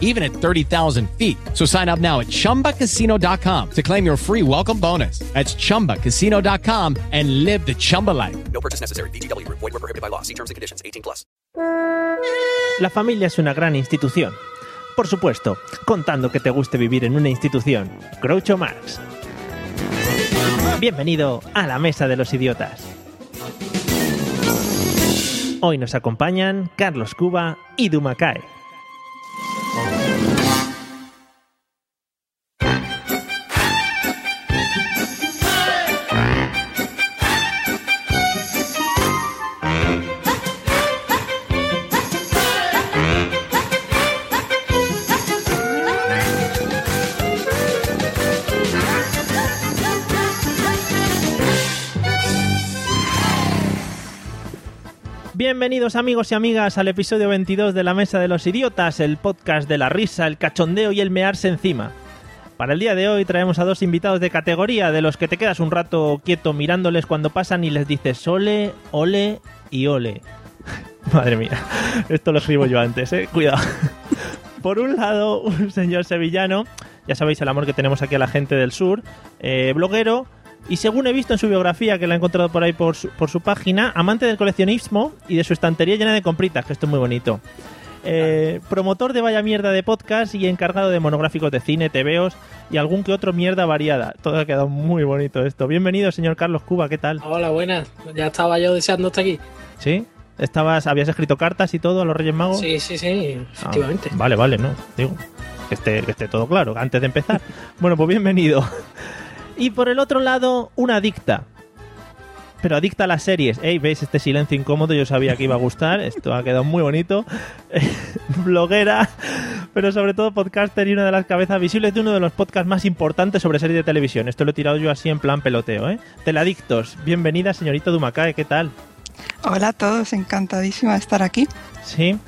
even at 30,000 feet. So sign up now at chumbacasino.com to claim your free welcome bonus. That's chumbacasino.com and live the Chumba life. No purchase necessary. VGW Group. Void were prohibited by law. See terms and conditions. 18 plus. La familia es una gran institución. Por supuesto, contando que te guste vivir en una institución. Groucho Marx. Bienvenido a la Mesa de los Idiotas. Hoy nos acompañan Carlos Cuba y Dumacay. Bienvenidos amigos y amigas al episodio 22 de La Mesa de los Idiotas, el podcast de la risa, el cachondeo y el mearse encima. Para el día de hoy traemos a dos invitados de categoría, de los que te quedas un rato quieto mirándoles cuando pasan y les dices ole, ole y ole. Madre mía, esto lo escribo yo antes, eh, cuidado. Por un lado, un señor sevillano, ya sabéis el amor que tenemos aquí a la gente del sur, eh, bloguero, y según he visto en su biografía, que la he encontrado por ahí por su, por su página, amante del coleccionismo y de su estantería llena de compritas, que esto es muy bonito. Eh, promotor de Vaya Mierda de podcast y encargado de monográficos de cine, TVOs y algún que otro mierda variada. Todo ha quedado muy bonito esto. Bienvenido, señor Carlos Cuba, ¿qué tal? Hola, buenas. Ya estaba yo deseando estar aquí. ¿Sí? ¿Estabas, ¿Habías escrito cartas y todo a los Reyes Magos? Sí, sí, sí, Ah, efectivamente. vale, vale, no. Digo, que esté, que esté todo claro antes de empezar. bueno, pues bienvenido. Y por el otro lado, una adicta. Pero adicta a las series. Ey, ¿veis este silencio incómodo? Yo sabía que iba a gustar. Esto ha quedado muy bonito. Bloguera, pero sobre todo podcaster y una de las cabezas visibles de uno de los podcasts más importantes sobre series de televisión. Esto lo he tirado yo así en plan peloteo, ¿eh? Teladictos. Bienvenida, señorito Dumacae. ¿Qué tal? Hola a todos, encantadísima de estar aquí. Sí.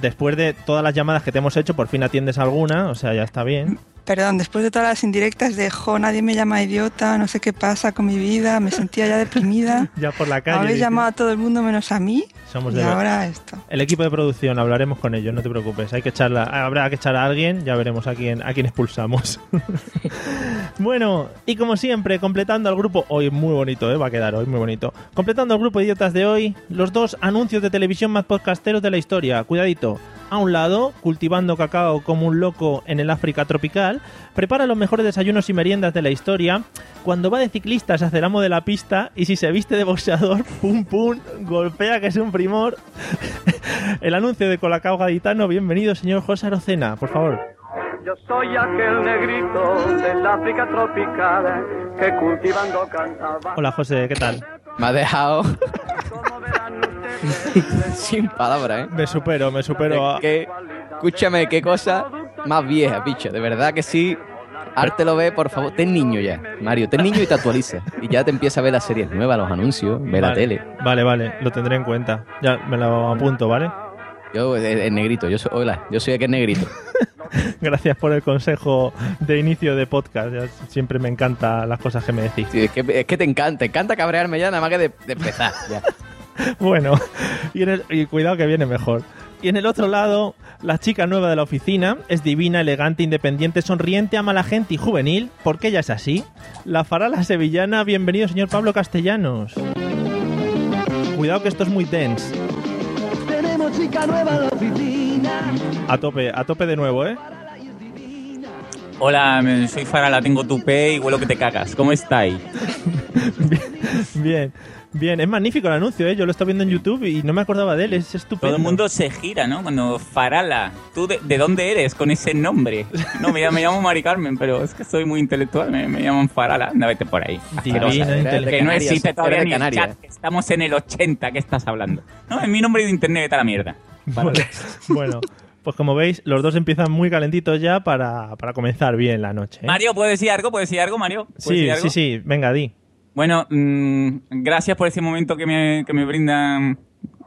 Después de todas las llamadas que te hemos hecho, por fin atiendes alguna. O sea, ya está bien. Perdón, después de todas las indirectas de jo, nadie me llama idiota, no sé qué pasa con mi vida, me sentía ya deprimida. Ya por la calle. Habéis llamado a todo el mundo menos a mí Somos y de ahora esto. El equipo de producción, hablaremos con ellos, no te preocupes. Hay que echarla, habrá que echar a alguien, ya veremos a quién, a quién expulsamos. bueno, y como siempre, completando al grupo, hoy muy bonito, ¿eh? va a quedar hoy muy bonito. Completando al grupo de idiotas de hoy, los dos anuncios de televisión más podcasteros de la historia. Cuidadito. A un lado, cultivando cacao como un loco en el África tropical, prepara los mejores desayunos y meriendas de la historia. Cuando va de ciclista se hace el amo de la pista y si se viste de boxeador, pum pum, golpea que es un primor. El anuncio de Colacao Gaditano. Bienvenido, señor José Arocena, por favor. Yo soy aquel negrito del África tropical que cultivando cantaba. Hola, José, ¿qué tal? Me ha dejado sin palabras, ¿eh? Me supero, me supero. a- Que, escúchame, qué cosa más vieja, bicho. De verdad que sí. Arte lo ve, por favor. Ten niño ya, Mario. Ten niño y te actualiza. Y ya te empieza a ver las series nuevas, los anuncios, ve la tele. Vale, vale, lo tendré en cuenta. Ya me lo apunto, ¿vale? Yo, el, el negrito, yo soy, hola, yo soy aquel negrito. Gracias por el consejo de inicio de podcast. Siempre me encantan las cosas que me decís. Sí, es, que, es que te encanta, te encanta cabrearme ya, nada más que de, de empezar. Ya. Bueno, y, en el- y cuidado que viene mejor. Y en el otro lado, la chica nueva de la oficina es divina, elegante, independiente, sonriente, ama a la gente y juvenil, porque ella es así. La farala sevillana, bienvenido señor Pablo Castellanos. Cuidado que esto es muy dense. tenemos chica nueva en la oficina. A tope, a tope de nuevo, ¿eh? Hola, soy Farala, tengo tupé y huelo que te cagas. ¿Cómo estáis? Bien, bien, es magnífico el anuncio, ¿eh? Yo lo estoy viendo en YouTube y no me acordaba de él, es estupendo. Todo el mundo se gira, ¿no? Cuando Farala, ¿tú de, de dónde eres con ese nombre? No, me, llamo- me llamo Mari Carmen, pero es que soy muy intelectual, me, me llaman Farala. Anda, vete por ahí. Inteligente. Que no existe todavía ni el chat, que estamos en el 80, ¿qué estás hablando? No, es mi nombre de internet, vete a la mierda. Vale. bueno, pues como veis, los dos empiezan muy calentitos ya para, para comenzar bien la noche. ¿eh? Mario, ¿puedes decir algo? ¿Puedes decir algo, Mario? ¿Puedes Sí, decir algo? sí, sí, venga, di. Bueno, mm, gracias por ese momento que me, que me brindan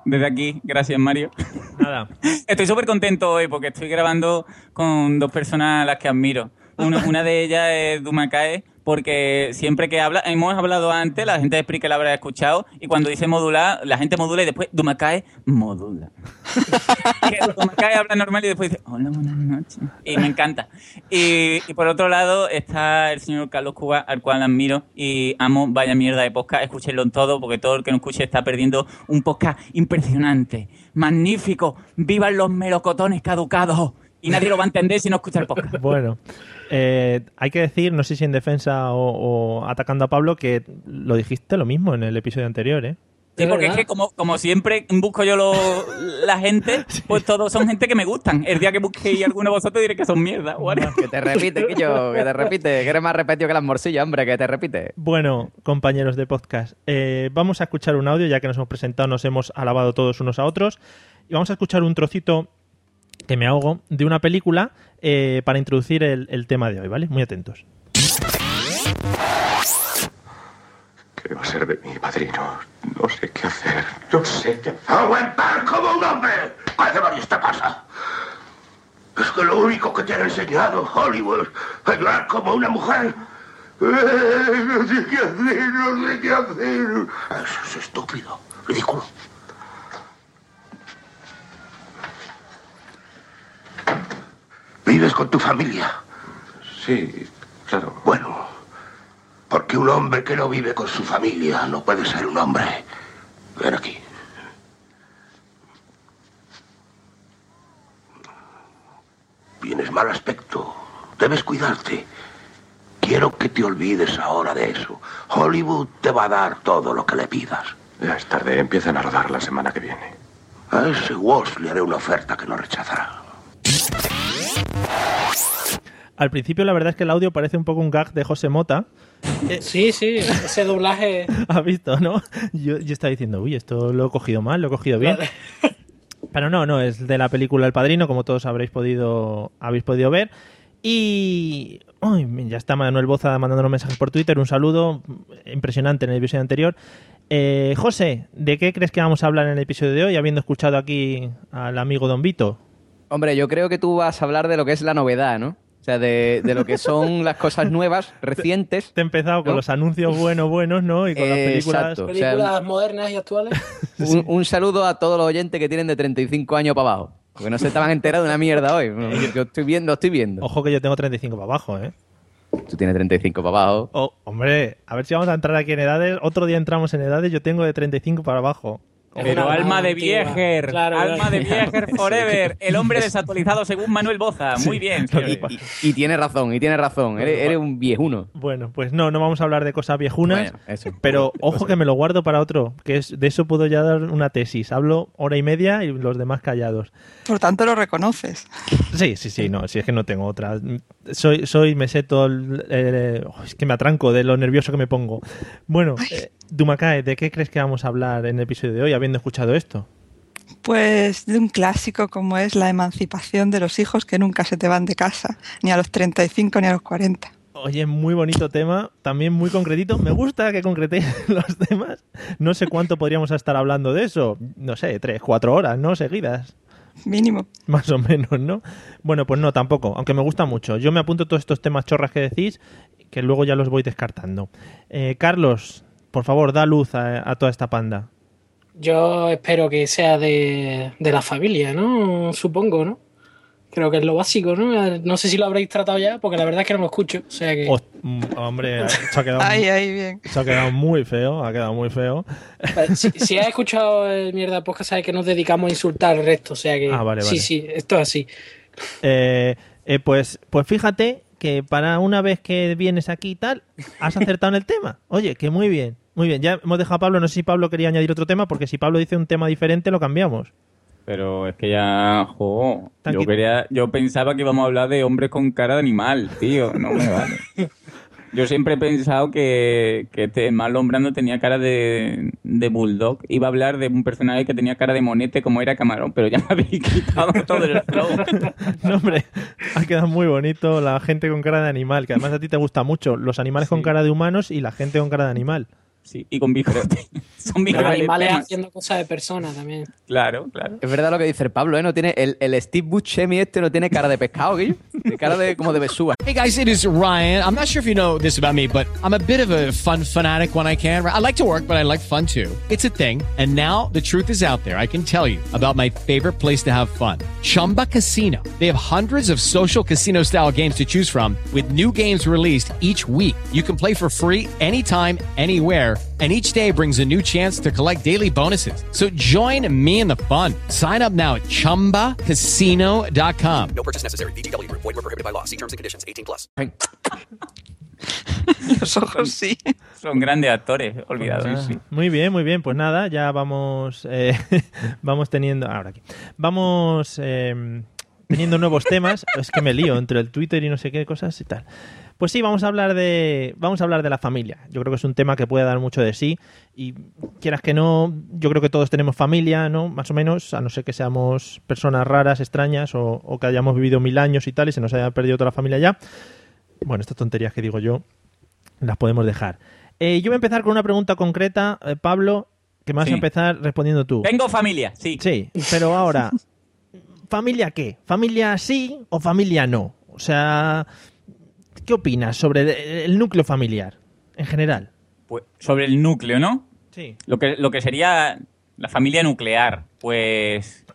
desde aquí. Gracias, Mario. Nada. Estoy súper contento hoy porque estoy grabando con dos personas a las que admiro. Una, una de ellas es Dumakae, porque siempre que habla, hemos hablado antes, la gente Spreaker la habrá escuchado, y cuando dice modular, la gente modula y después Dumakae modula. Que Dumakae habla normal y después dice, hola, buenas noches. Y me encanta. Y, y por otro lado está el señor Carlos Cuba, al cual admiro y amo, vaya mierda de podcast, escúchenlo en todo, porque todo el que no escuche está perdiendo un podcast impresionante, magnífico, vivan los melocotones caducados. Y nadie lo va a entender si no escucha el podcast. Bueno, eh, hay que decir, no sé si en defensa o, o atacando a Pablo, que lo dijiste lo mismo en el episodio anterior, ¿eh? Sí, ¿De porque es que como, como siempre busco yo lo- la gente, pues todos son gente que me gustan. El día que busquéis alguno de vosotros diré que son mierda. ¿vale? Que te repite, que yo, que te repite, que eres más repetido que las morcillas, hombre, que te repite. Bueno, compañeros de podcast, eh, vamos a escuchar un audio, ya que nos hemos presentado, nos hemos alabado todos unos a otros, y vamos a escuchar un trocito que me ahogo de una película eh, para introducir el, tema de hoy, ¿vale? Muy atentos. ¿Qué va a ser de mí, padrino? No sé qué hacer. No sé qué hacer. ¡Aguantar como un hombre! ¿Qué demonios te pasa? Es que lo único que te han enseñado Hollywood es hablar como una mujer. Eh, No sé qué hacer, no sé qué hacer. Eso es estúpido, ridículo. ¿Vives con tu familia? Sí, claro. Bueno, porque un hombre que no vive con su familia no puede ser un hombre. Ven aquí. Tienes mal aspecto. Debes cuidarte. Quiero que te olvides ahora de eso. Hollywood te va a dar todo lo que le pidas. Ya es tarde, empiezan a rodar la semana que viene. A ese Walsh le haré una oferta que no rechazará. Al principio la verdad es que el audio parece un poco un gag de José Mota. Sí, sí, ese doblaje. ¿Has visto, no? Yo, yo estaba diciendo, uy, esto lo he cogido mal, lo he cogido bien. Pero no, no, es de la película El Padrino, como todos habréis podido, habéis podido ver. Y uy, ya está Manuel Boza mandándonos mensajes por Twitter. Un saludo impresionante en el episodio anterior. Eh, José, ¿de qué crees que vamos a hablar en el episodio de hoy, habiendo escuchado aquí al amigo Don Vito? Hombre, yo creo que tú vas a hablar de lo que es la novedad, ¿no? O sea, de, de lo que son las cosas nuevas, recientes. Te he empezado con ¿No? los anuncios buenos, buenos, ¿no? Y con las películas. exacto. O sea, Películas modernas y actuales. Un, un saludo a todos los oyentes que tienen de 35 años para abajo. Porque no se estaban enterados de una mierda hoy. Yo estoy viendo, estoy viendo. Ojo que yo tengo 35 para abajo, ¿eh? Tú tienes 35 para abajo. Oh, hombre, a ver si vamos a entrar aquí en edades. Otro día entramos en edades, yo tengo de 35 para abajo. Pero Una alma de viejer, Claro, alma claro. de viejer forever, el hombre desactualizado según Manuel Boza. Muy bien. Y, y tiene razón, y tiene razón. Eres, eres un viejuno. Bueno, pues no, no vamos a hablar de cosas viejunas. Bueno, eso. Pero ojo que me lo guardo para otro, que es de eso puedo ya dar una tesis. Hablo hora y media y los demás callados. Por tanto, lo reconoces. Sí, sí, sí, no, si es que no tengo otra. Soy, soy, me sé todo el, eh, es que me atranco de lo nervioso que me pongo. Bueno, eh, Dumakae, ¿de qué crees que vamos a hablar en el episodio de hoy, habiendo escuchado esto? Pues de un clásico como es la emancipación de los hijos que nunca se te van de casa, ni a los 35 ni a los 40. Oye, muy bonito tema, también muy concretito. Me gusta que concretéis los temas. No sé cuánto podríamos estar hablando de eso. No sé, tres, cuatro horas, ¿no? Seguidas. Mínimo. Más o menos, ¿no? Bueno, pues no, tampoco, aunque me gusta mucho. Yo me apunto todos estos temas chorras que decís, que luego ya los voy descartando. Eh, Carlos, por favor, da luz a, a toda esta panda. Yo espero que sea de, de la familia, ¿no? Supongo, ¿no? Creo que es lo básico, ¿no? No sé si lo habréis tratado ya, porque la verdad es que no lo escucho. O sea que. Host- mm, hombre, se ha, quedado, bien. se ha quedado muy feo, ha quedado muy feo. Si, si has escuchado el mierda de podcast, sabes que nos dedicamos a insultar al resto. O sea que. Ah, vale, sí, vale. sí, esto es así. Eh, eh, pues, pues fíjate que para una vez que vienes aquí y tal, has acertado en el tema. Oye, que muy bien, muy bien. Ya hemos dejado a Pablo, no sé si Pablo quería añadir otro tema, porque si Pablo dice un tema diferente, lo cambiamos. Pero es que ya, jo, yo quería, yo pensaba que íbamos a hablar de hombres con cara de animal, tío, no me vale. Yo siempre he pensado que, que este Marlon Brando tenía cara de, de bulldog. Iba a hablar de un personaje que tenía cara de monete como era Camarón, pero ya me habéis quitado todo el flow. No, hombre, ha quedado muy bonito la gente con cara de animal, que además a ti te gusta mucho. Los animales con cara de humanos y la gente con cara de animal. Sí, y con bifrote. Son Los animales haciendo cosas de personas también. Claro, claro. Es verdad lo que dice el Pablo, ¿eh? No tiene, el, el Steve Buscemi este no tiene cara de pescado, Guillo. Tiene cara de, como de besúa. Hey guys, it is Ryan. I'm not sure if you know this about me, but I'm a bit of a fun fanatic when I can. I like to work, but I like fun too. It's a thing. And now the truth is out there. I can tell you about my favorite place to have fun Chumba Casino. They have hundreds of social casino style games to choose from, with new games released each week. You can play for free anytime, anywhere. And each day brings a new chance to collect daily bonuses. So join me in the fun. Sign up now at chumbacasino.com. No purchase necessary. VGW Group. Void were prohibited by law. See terms and conditions. 18 plus. Los ojos sí. Son grandes actores, olvidados. Ah, sí. Muy bien, muy bien. Pues nada, ya vamos, eh, vamos teniendo. Ahora aquí. Vamos eh, teniendo nuevos temas. Es que me lío entre el Twitter y no sé qué cosas y tal. Pues sí, vamos a hablar de vamos a hablar de la familia. Yo creo que es un tema que puede dar mucho de sí y quieras que no, yo creo que todos tenemos familia, ¿no? Más o menos, a no ser que seamos personas raras, extrañas o, o que hayamos vivido mil años y tal y se nos haya perdido toda la familia ya. Bueno, estas tonterías que digo yo las podemos dejar. Eh, yo voy a empezar con una pregunta concreta, eh, Pablo, que me vas Sí. a empezar respondiendo tú. Tengo familia, sí. Sí, pero ahora, ¿familia qué? ¿Familia sí o familia no? O sea, ¿qué opinas sobre el- núcleo familiar en general? Pues, sobre el núcleo, ¿no? Sí. Lo que, lo que sería la familia nuclear. Pues.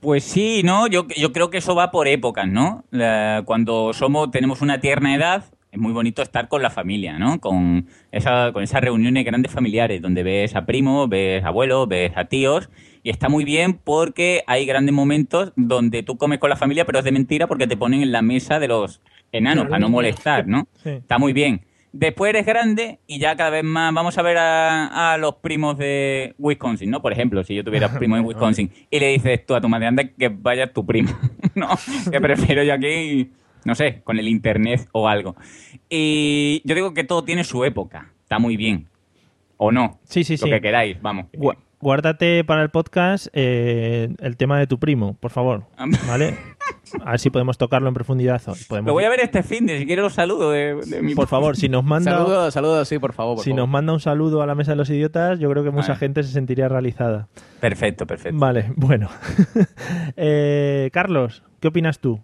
Pues sí, ¿no? Yo, yo creo que eso va por épocas, ¿no? La- cuando somos, tenemos una tierna edad, es muy bonito estar con la familia, ¿no? Con, esa, con esas reuniones grandes familiares, donde ves a primos, ves a abuelos, ves a tíos, y está muy bien porque hay grandes momentos donde tú comes con la familia, pero es de mentira porque te ponen en la mesa de los enanos para no molestar, ¿no? Sí. Está muy bien. Después eres grande y ya cada vez más vamos a ver a, a los primos de Wisconsin, ¿no? Por ejemplo, si yo tuviera primos en Wisconsin y le dices tú a tu madre, anda que vaya tu primo, ¿no? Que prefiero yo aquí, no sé, con el internet o algo. Y yo digo que todo tiene su época, está muy bien. ¿O no? Sí, sí, Lo sí. que queráis, vamos. Gua- Guárdate para el podcast eh, el tema de tu primo, por favor. ¿Vale? A ver si podemos tocarlo en profundidad. Podemos... Lo voy a ver este fin de si quiero los saludos de, de mi Por favor, si nos manda... Saludos, saludos, sí, por favor. por Si favor. nos manda un saludo a la mesa de los idiotas, yo creo que mucha gente se sentiría realizada. Perfecto, perfecto. Vale, bueno. Eh, Carlos, ¿qué opinas tú?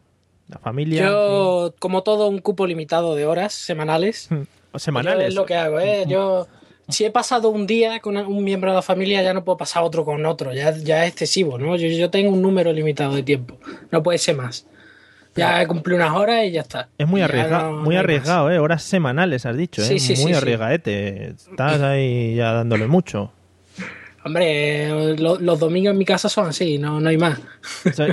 La familia. Yo, como todo, un cupo limitado de horas semanales. semanales. Yo es lo que hago, ¿eh? Yo, si he pasado un día con un miembro de la familia, ya no puedo pasar otro con otro. Ya, ya es excesivo, ¿no? Yo, yo tengo un número limitado de tiempo. No puede ser más. Ya he cumplido unas horas y ya está. Es muy arriesgado, no- muy no arriesgado, ¿eh? Horas semanales, has dicho, ¿eh? Sí, sí, muy sí, arriesgaete. Estás ahí ya dándole mucho. Hombre, lo- los domingos en mi casa son así, no, no hay más.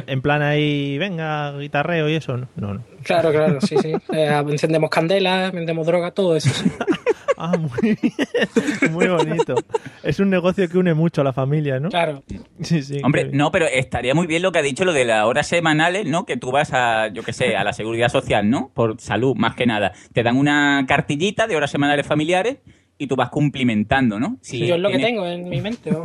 En plan ahí, venga, guitarreo y eso, no. Claro, claro, sí, sí. Eh, encendemos candelas, vendemos droga, todo eso. Ah, muy bien. Muy bonito. Es un negocio que une mucho a la familia, ¿no? Claro. Sí, sí. Hombre, no, pero estaría muy bien lo que ha dicho, lo de las horas semanales, ¿no? Que tú vas a, yo qué sé, a la seguridad social, ¿no? Por salud, más que nada. Te dan una cartillita de horas semanales familiares y tú vas cumplimentando, ¿no? Si yo es lo que tengo en mi mente. ¿no?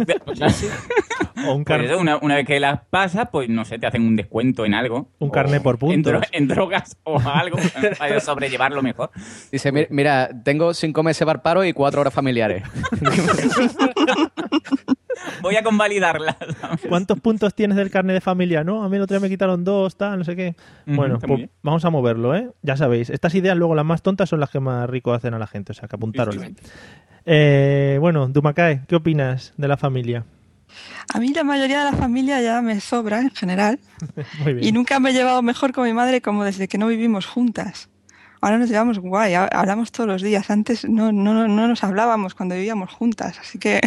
O un, Pues car- eso, una, una vez que las pasas, pues no sé, te hacen un descuento en algo. Un O carné por En, puntos. dro- en drogas o algo para sobrellevarlo mejor. Dice, "Mi- mira, tengo cinco meses para paro y cuatro horas familiares. Voy a convalidarlas. ¿Cuántos puntos tienes del carnet de familia? No, a mí el otro día me quitaron dos, tal, no sé qué. Bueno, pues vamos a moverlo, ¿eh? Ya sabéis, estas ideas luego las más tontas son las que más rico hacen a la gente, o sea, que apuntaros. Eh, bueno, Dumakae, ¿qué opinas de la familia? A mí la mayoría de la familia ya me sobra en general Muy bien. y nunca me he llevado mejor con mi madre como desde que no vivimos juntas. Ahora nos llevamos guay, ha- hablamos todos los días. Antes no, no, no nos hablábamos cuando vivíamos juntas. Así que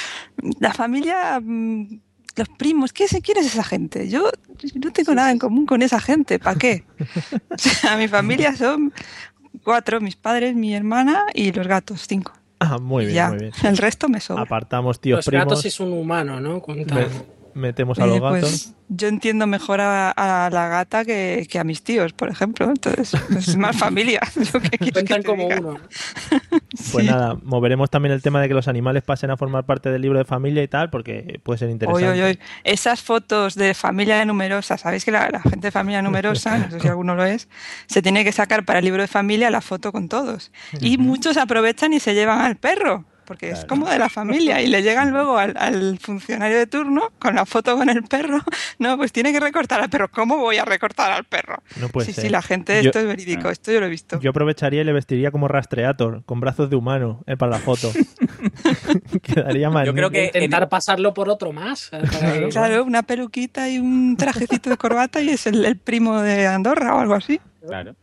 la familia, mm, los primos, ¿qué se quiere esa gente? Yo no tengo nada en común con esa gente. ¿Para qué? O sea, mi familia son cuatro, mis padres, mi hermana y los gatos, cinco. Ah, muy bien, ya, muy bien. el resto me sobra. Apartamos tíos Los primos, gatos es un humano, ¿no? Cuenta- me- metemos a los Eh, gatos. pues yo entiendo mejor a, a la gata que, que a mis tíos, por ejemplo. Entonces, pues, es más familia. Yo que Cuentan como diga. uno. Pues Sí. nada, moveremos también el tema de que los animales pasen a formar parte del libro de familia y tal, porque puede ser Oy, interesante. oy, oy. Esas fotos de familia numerosa, sabéis que la, la gente de familia numerosa, no sé si alguno lo es, se tiene que sacar para el libro de familia la foto con todos. Y muchos aprovechan y se llevan al perro. Porque es como de la familia y le llegan luego al, al funcionario de turno con la foto con el perro. No, pues tiene que recortar al perro. ¿Cómo voy a recortar al perro? No puede sí, ser. sí, la gente, Yo- esto es verídico, esto yo lo he visto. Yo aprovecharía y le vestiría como rastreator, con brazos de humano, eh, para la foto. Quedaría mal. Yo creo que Intentar pasarlo por otro más. eh, Claro, una peluquita y un trajecito de corbata y es el, el primo de Andorra o algo así. Claro.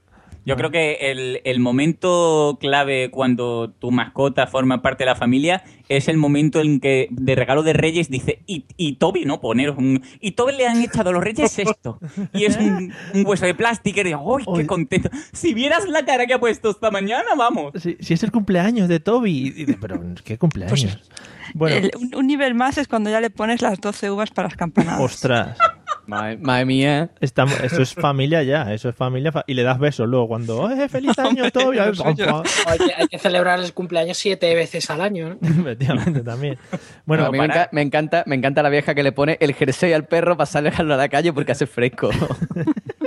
Yo creo que el, el momento clave cuando tu mascota forma parte de la familia es el momento en que de regalo de Reyes dice, y, y Toby, ¿no? Poner un... Y Toby le han echado a los Reyes esto. Y es un, un hueso de plástico y digo, ¡ay, qué contento! Si vieras la cara que ha puesto esta mañana, vamos. Si, si es el cumpleaños de Toby. Y pero, ¿qué cumpleaños? bueno, El- un, un nivel más es cuando ya le pones las 12 uvas para las campanadas. ostras. Madre, madre mía. Estamos, eso es familia ya, eso es familia. fa- y le das besos luego cuando, ¡eh, feliz año, no yo. hay, que, hay que celebrar el cumpleaños siete veces al año, ¿no? Efectivamente, también. Bueno, Bueno, a mí me, enca- me encanta, me encanta la vieja que le pone el jersey al perro para sacarlo a la calle porque hace fresco.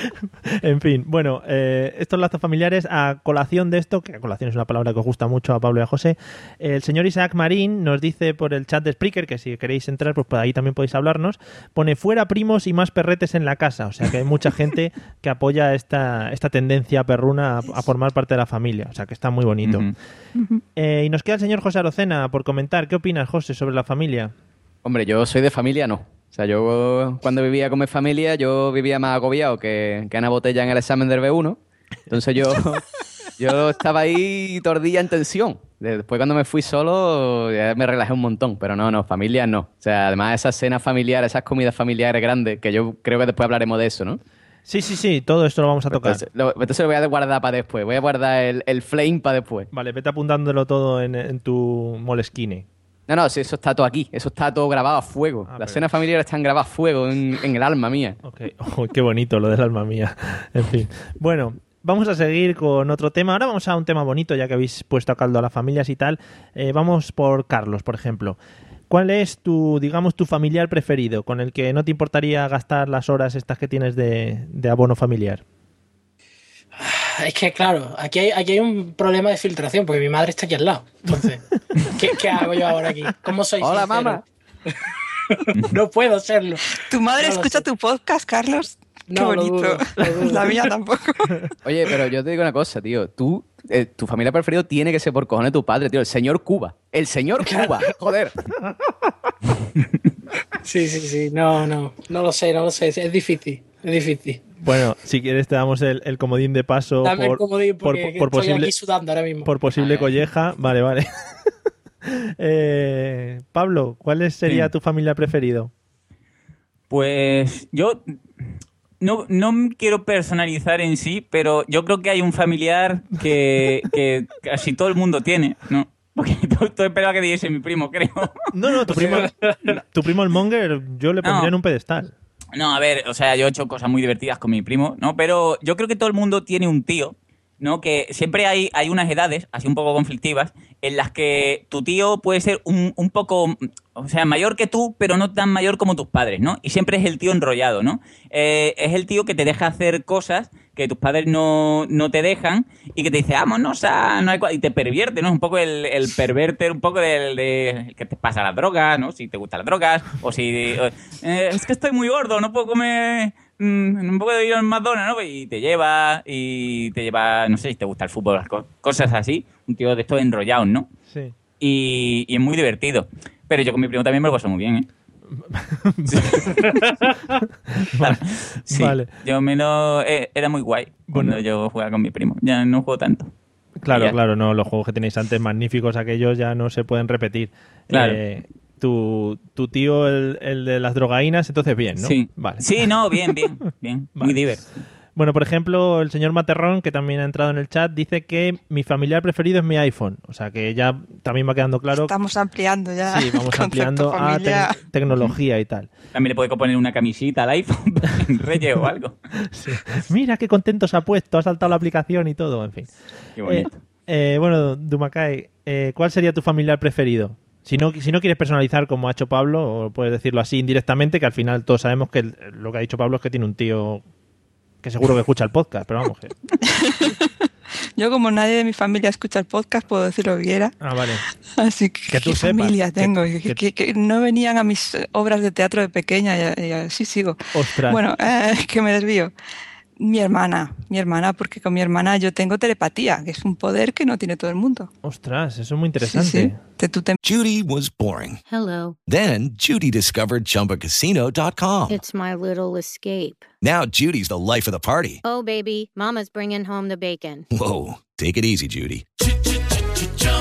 En fin, bueno, eh, estos lazos familiares, a colación de esto, que a colación es una palabra que os gusta mucho a Pablo y a José, el señor Isaac Marín nos dice por el chat de Spreaker, que si queréis entrar, pues por ahí también podéis hablarnos, pone fuera primos y más perretes en la casa, o sea que hay mucha gente que apoya esta, esta tendencia perruna a, a formar parte de la familia, o sea que está muy bonito. Eh, y nos queda el señor José Arocena por comentar, ¿qué opinas, José, sobre la familia? Hombre, yo soy de familia, no. O sea, yo cuando vivía con mi familia, yo vivía más agobiado que, que Ana Botella en el examen del B1. Entonces yo, yo estaba ahí todo el día en tensión. Después cuando me fui solo, ya me relajé un montón. Pero no, no, familia no. O sea, además esas cenas familiares, esas comidas familiares grandes, que yo creo que después hablaremos de eso, ¿no? Sí, sí, sí, todo esto lo vamos a tocar. Entonces lo, entonces lo voy a guardar para después. Voy a guardar el, el flame para después. Vale, vete apuntándolo todo en, en tu molesquine. No, no, eso está todo aquí. Eso está todo grabado a fuego. Ah, Las pero- cenas familiares están grabadas a fuego en, en el alma mía. Ok, Oh, qué bonito lo del alma mía. En fin. Bueno, vamos a seguir con otro tema. Ahora vamos a un tema bonito, ya que habéis puesto a caldo a las familias y tal. Eh, vamos por Carlos, por ejemplo. ¿Cuál es tu, digamos, tu familiar preferido con el que no te importaría gastar las horas estas que tienes de, de abono familiar? Es que, claro, aquí hay, aquí hay un problema de filtración, porque mi madre está aquí al lado. Entonces, ¿qué, qué hago yo ahora aquí? ¿Cómo soy Hola, mamá. no puedo serlo. ¿Tu madre No escucha tu podcast, Carlos? Qué No, lo bonito. dudo, lo dudo. La mía tampoco. Oye, pero yo te digo una cosa, tío. Tú, eh, tu familia preferido tiene que ser por cojones tu padre, tío. El señor Cuba. El señor Cuba. Joder. Sí, sí, sí. No, no. No lo sé, no lo sé. Es difícil. Es difícil. Bueno, si quieres te damos el, el comodín de paso Dame por, el comodín por- por estoy posible, aquí sudando ahora mismo. por posible colleja. Vale, vale. Eh, Pablo, ¿cuál es- sería Sí. tu familia preferido? Pues yo no, no quiero personalizar en sí, pero yo creo que hay un familiar que, que casi todo el mundo tiene, ¿no? Porque tú esperabas que dijese mi primo, creo. No, no, tu primo, tu primo el Monger, yo le pondría No. en un pedestal. No, a ver, o sea, yo he hecho cosas muy divertidas con mi primo, ¿no? Pero yo creo que todo el mundo tiene un tío, ¿no? Que siempre hay, hay unas edades, así un poco conflictivas, en las que tu tío puede ser un, un poco, o sea, mayor que tú, pero no tan mayor como tus padres, ¿no? Y siempre es el tío enrollado, ¿no? Eh, es el tío que te deja hacer cosas que tus padres no, no te dejan y que te dice, vámonos a... No hay cua-", y te pervierte, ¿no? Un poco el, el perverter, un poco del de, que te pasa las drogas, ¿no? Si te gustan las drogas, o si... eh, es que estoy muy gordo, no puedo comer... mm, No puedo ir al McDonald's, ¿no? Y te lleva, y te lleva, no sé si te gusta el fútbol, cosas así. Un tío de estos enrollados, ¿no? Sí. Y, y es muy divertido. Pero yo con mi primo también me lo paso muy bien, ¿eh? Claro. Sí, Vale. yo menos eh, era muy guay cuando Bueno. yo jugaba con mi primo. Ya no juego tanto. Claro, Ya. claro, no, los juegos que tenéis antes magníficos, aquellos ya no se pueden repetir. Claro. Eh, tu, tu tío, el, el de las drogaínas, entonces bien, ¿no? Sí. Vale. Sí, no, bien, bien, bien. Vale. Muy divertido. Bueno, por ejemplo, el señor Materrón, que también ha entrado en el chat, dice que mi familiar preferido es mi iPhone. O sea que ya también va quedando claro. Estamos ampliando ya. Sí, vamos ampliando a tecnología y tal. También le puede poner una camisita al iPhone Reyes o algo. Sí. Mira qué contento se ha puesto, ha saltado la aplicación y todo, en fin. Qué bonito. Eh, eh, bueno, Dumakai, eh, ¿cuál sería tu familiar preferido? Si no, si no quieres personalizar como ha hecho Pablo, o puedes decirlo así indirectamente, que al final todos sabemos que lo que ha dicho Pablo es que tiene un tío que seguro que escucha el podcast, pero vamos. que- Yo, como nadie de mi familia escucha el podcast, puedo decir lo que quiera. Ah, vale. Así que, Que tú qué familia tengo. que- que, no venían a mis obras de teatro de pequeña y, y así sigo. Ostras. Bueno, eh, que me desvío. Mi hermana, mi hermana, porque con mi hermana yo tengo telepatía, que es un poder que no tiene todo el mundo. Ostras, eso es muy interesante. sí. Te- tú te- Judy was boring. Hello. Then Judy discovered ChumbaCasino.com. It's my little escape. Now Judy's the life of the party. Oh, baby, Mama's bringing home the bacon. Whoa, take it easy, Judy.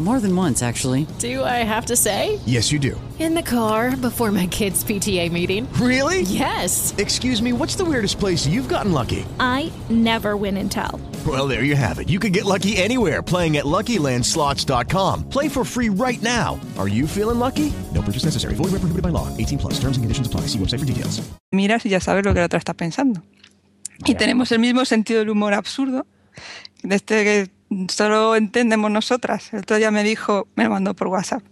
More than once, actually. Do I have to say? Yes, you do. In the car before my kids' PTA meeting. Really? Yes. Excuse me, what's the weirdest place you've gotten lucky? I never win and tell. Well, there you have it. You can get lucky anywhere playing at LuckyLandSlots.com. Play for free right now. Are you feeling lucky? No purchase necessary. Void where prohibited by law. 18 plus. Terms and conditions apply. See website for details. miras y ya sabes lo que la otra está pensando. Y tenemos el mismo sentido del humor absurdo, de este que solo entendemos nosotras. El otro día me dijo, me lo mandó por WhatsApp,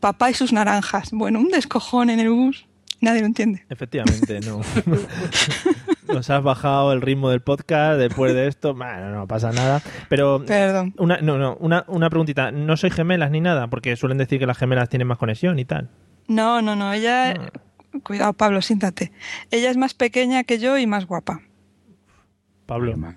papá y sus naranjas. Bueno, un descojón en el bus, nadie lo entiende. Efectivamente, no. Nos has bajado el ritmo del podcast después de esto. Bueno, no pasa nada. Pero. Perdón. Una, no, no, una, una preguntita. No soy gemelas ni nada, porque suelen decir que las gemelas tienen más conexión y tal. No, no, no, ella... Cuidado, Pablo, siéntate. Ella es más pequeña que yo y más guapa. Pablo.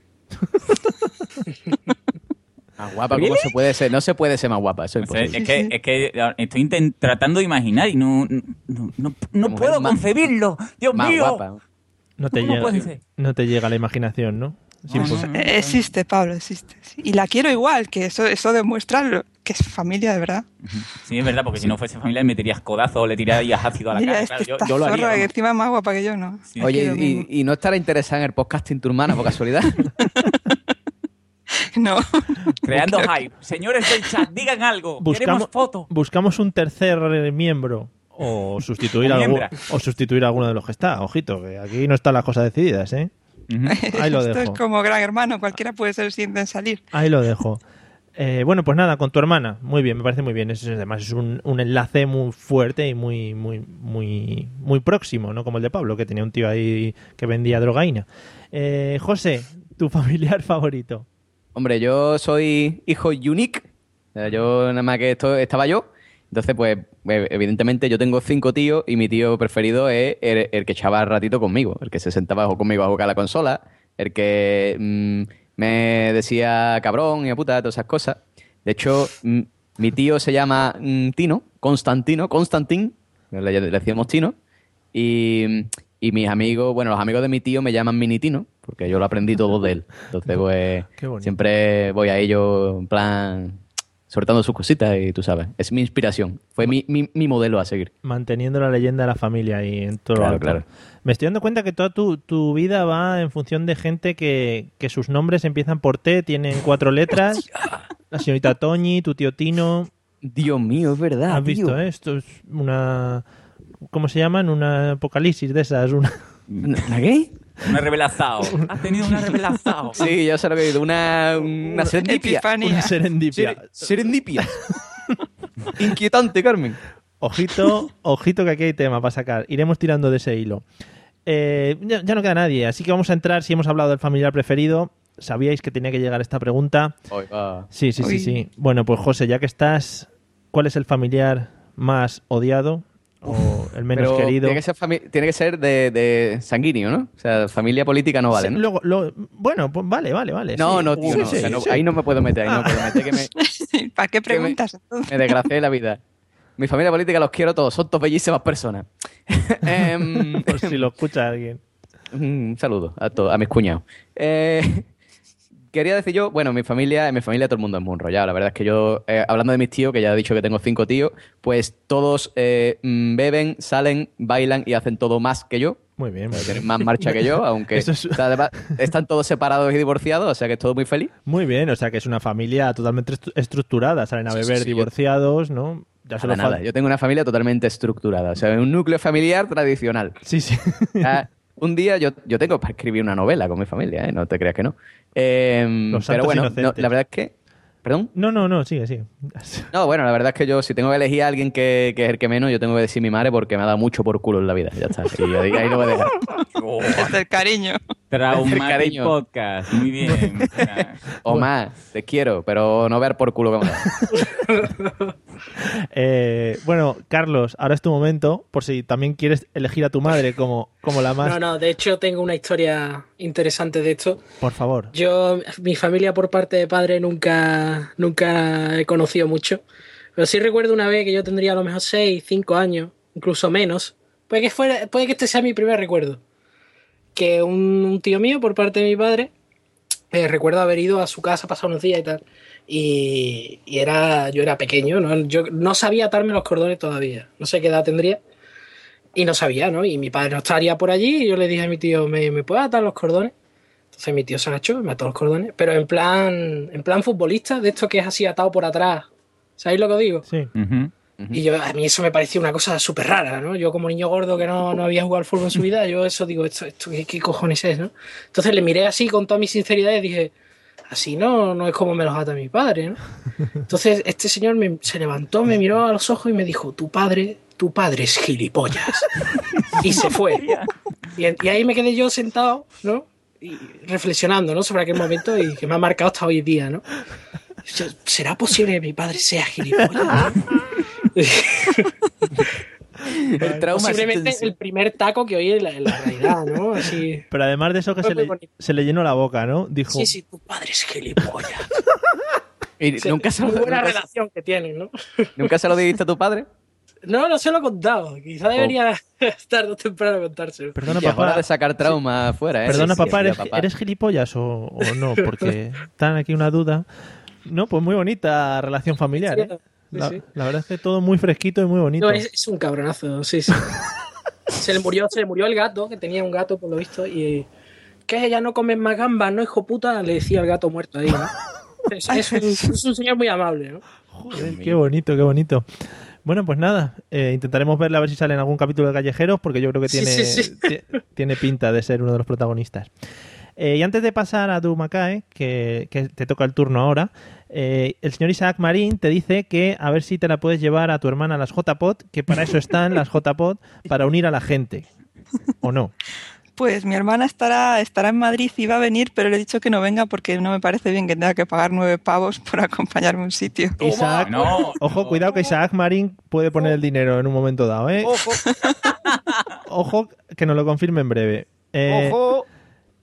Más guapa, ¿cómo se puede ser? No se puede ser más guapa, eso es O sea, imposible. es, que, es que estoy intent- tratando de imaginar y no, no, no, no puedo más- concebirlo. Dios más mío. guapa. No te, ¿Cómo llega, puede ser? no te llega la imaginación, ¿no? Eh, Existe, Pablo, existe. sí. Y la quiero igual, que eso, eso demuestra que es familia de verdad. Sí, es verdad, porque si no fuese familia me meterías codazo o le tirarías ácido a la Mira, cara. es Claro, que yo, lo haría. zorra que vamos. encima es más guapa que yo, ¿no? Oye, y no estará interesada en el podcasting tu hermana por casualidad? No. Creando hype. Señores del chat, digan algo. Buscamos, Queremos fotos. buscamos un tercer eh, miembro o sustituir, O algún, miembra. o sustituir a alguno de los que está. Ojito, que aquí no están las cosas decididas, ¿eh? Ahí lo Esto dejo. es como gran hermano, cualquiera puede ser el siguiente en salir. Ahí lo dejo. Eh, bueno, pues nada, con tu hermana. Muy bien, me parece muy bien. Eso es, además es un, un enlace muy fuerte y muy, muy, muy, muy próximo, ¿no? Como el de Pablo, que tenía un tío ahí que vendía drogaína. Eh, José, tu familiar favorito. Hombre, yo soy hijo unique. Yo nada más que esto estaba yo. Entonces, pues, eh, evidentemente yo tengo cinco tíos y mi tío preferido es el, que echaba ratito conmigo, el que se sentaba conmigo a jugar a la consola, el que mm, me decía cabrón y a puta, todas esas cosas. De hecho, mm, mi tío se llama mm, Tino, Constantino, Constantín, le, decíamos Tino. Y, y mis amigos, bueno, los amigos de mi tío me llaman Mini Tino, porque yo lo aprendí todo de él. Entonces, pues, siempre voy a ellos en plan soltando sus cositas y tú sabes, es mi inspiración. Fue mi, mi, mi modelo a seguir. Manteniendo la leyenda de la familia ahí en todo lo Claro, alto. claro. Me estoy dando cuenta que toda tu, tu vida va en función de gente que, que sus nombres empiezan por T, tienen cuatro letras. La señorita Toñi, tu tío Tino. Dios mío, es verdad. ¿Has visto esto? Es una... ¿Cómo se llaman? Una apocalipsis de esas. Una... ¿La qué? Una revelación. Has tenido una revelación. Sí, ya sé lo he oído. Una, una serendipia. Epifanía. Una serendipia. Ser- serendipia. Inquietante, Carmen. Ojito, ojito que aquí hay tema para sacar. Iremos tirando de ese hilo. Eh, ya, ya no queda nadie, así que vamos a entrar. Si hemos hablado del familiar preferido, sabíais que tenía que llegar esta pregunta. Sí, sí, sí, sí. Bueno, pues José, ya que estás, ¿cuál es el familiar más odiado o el menos Pero querido? Tiene que ser, tiene que ser de, de sanguíneo, ¿no? O sea, familia política no vale, Sí, ¿no? luego- lo- bueno, pues vale, vale, vale. No, sí. no, tío, Sí, no. O sí, sea, no- sí. Ahí no me puedo meter, ahí no Ah. me puedo meter que me, ¿Para qué preguntas entonces? me desgracié la vida. Mi familia política los quiero todos, son todos bellísimas personas. Em, Por si lo escucha alguien. Un saludo a, to- a mis cuñados. Eh, quería decir yo, bueno, mi familia, en mi familia todo el mundo es muy enrollado. La verdad es que yo, eh, hablando de mis tíos, que ya he dicho que tengo cinco tíos, pues todos eh, mm, beben, salen, bailan y hacen todo más que yo. Muy bien. muy Tienen bien. más marcha que yo, aunque Eso es- o sea, además, están todos separados y divorciados, o sea que es todo muy feliz. Muy bien, o sea que es una familia totalmente estru- estructurada. Salen a beber sí, sí, yo- divorciados, ¿no? Ya Para nada, yo tengo una familia totalmente estructurada, o sea, un núcleo familiar tradicional. Sí, sí. un día yo, yo tengo para escribir una novela con mi familia, ¿eh? no te creas que no. Eh, Los pero bueno, no, la verdad es que... ¿Perdón? No, no, no, sigue, sigue. No, bueno, la verdad es que yo, si tengo que elegir a alguien que, que es el que menos, yo tengo que decir mi madre porque me ha dado mucho por culo en la vida. Ya está. Y ahí, ahí lo voy a dejar. Desde el cariño. Traumatic. Podcast. Muy bien. O más, te quiero, pero no ver por culo Eh, bueno, Carlos, ahora es tu momento, por si también quieres elegir a tu madre como, como la más... No, no, de hecho tengo una historia interesante de esto. Por favor. Yo, mi familia por parte de padre nunca, nunca he conocido mucho. Pero sí recuerdo una vez que yo tendría a lo mejor 6, 5 años, incluso menos. Puede que, fuera, puede que este sea mi primer recuerdo. Que un, un tío mío por parte de mi padre, eh, recuerdo haber ido a su casa, pasar unos días y tal. Y, y era, yo era pequeño, ¿no? Yo no sabía atarme los cordones todavía. No sé qué edad tendría. Y no sabía, ¿no? Y mi padre no estaría por allí y yo le dije a mi tío, ¿me, ¿me puedes atar los cordones? Entonces mi tío se agachó, me ató los cordones, pero en plan, en plan futbolista, de esto que es así atado por atrás. ¿Sabéis lo que digo? Sí. Y yo, a mí eso me parecía una cosa súper rara, ¿no? Yo como niño gordo que no, no había jugado al fútbol en su vida, yo eso digo, esto, esto ¿qué, qué cojones es, no? Entonces le miré así con toda mi sinceridad y dije, así no, no es como me los ata mi padre, ¿no? Entonces este señor me- se levantó, me miró a los ojos y me dijo, tu padre, tu padre es gilipollas. y se fue. Y, y ahí me quedé yo sentado, ¿no? Y reflexionando, ¿no? Sobre aquel momento y que me ha marcado hasta hoy día, ¿no? ¿Será posible que mi padre sea gilipollas? El trauma Posiblemente es- el primer taco que oí en la, en la realidad, ¿no? Así. Pero además de eso que se le, se llenó la boca, ¿no? Dijo, Sí, sí, tu padre es gilipollas. Y Sí, nunca se, muy lo, buena nunca, relación que tienen, ¿no? nunca se lo dijiste a tu padre? No, no se lo he contado. Quizá debería tarde o temprano contárselo. Perdona, Y hora papá. de sacar trauma afuera, ¿eh? Perdona, Sí, sí, papá, sí, ¿eres, papá. ¿eres gilipollas o, o no? Porque están aquí una duda. No, pues muy bonita relación familiar, Sí, ¿eh? La, sí. la verdad es que todo muy fresquito y muy bonito. No, es, es un cabronazo, sí, sí. se, le murió, se le murió el gato, que tenía un gato por lo visto, y que ya no comes más gambas, ¿no, hijo puta? Le decía el gato muerto ahí, ¿no? Es, es un, es un señor muy amable, ¿no? Joder, qué bonito, qué bonito. Bueno, pues nada, eh, intentaremos verla a ver si sale en algún capítulo de Callejeros, porque yo creo que tiene, sí, sí. ti- tiene pinta de ser uno de los protagonistas. Eh, y antes de pasar a Dumakae, que, que te toca el turno ahora, eh, el señor Isaac Marín te dice que a ver si te la puedes llevar a tu hermana a las JPOT, que para eso están las JPOT, para unir a la gente. ¿O no? Pues mi hermana estará, estará en Madrid y va a venir, pero le he dicho que no venga porque no me parece bien que tenga que pagar nueve pavos por acompañarme a un sitio. Isaac, ojo, cuidado que Isaac Marín puede poner el dinero en un momento dado, ¿eh? Ojo, que nos lo confirme en breve. Eh, ¡Ojo!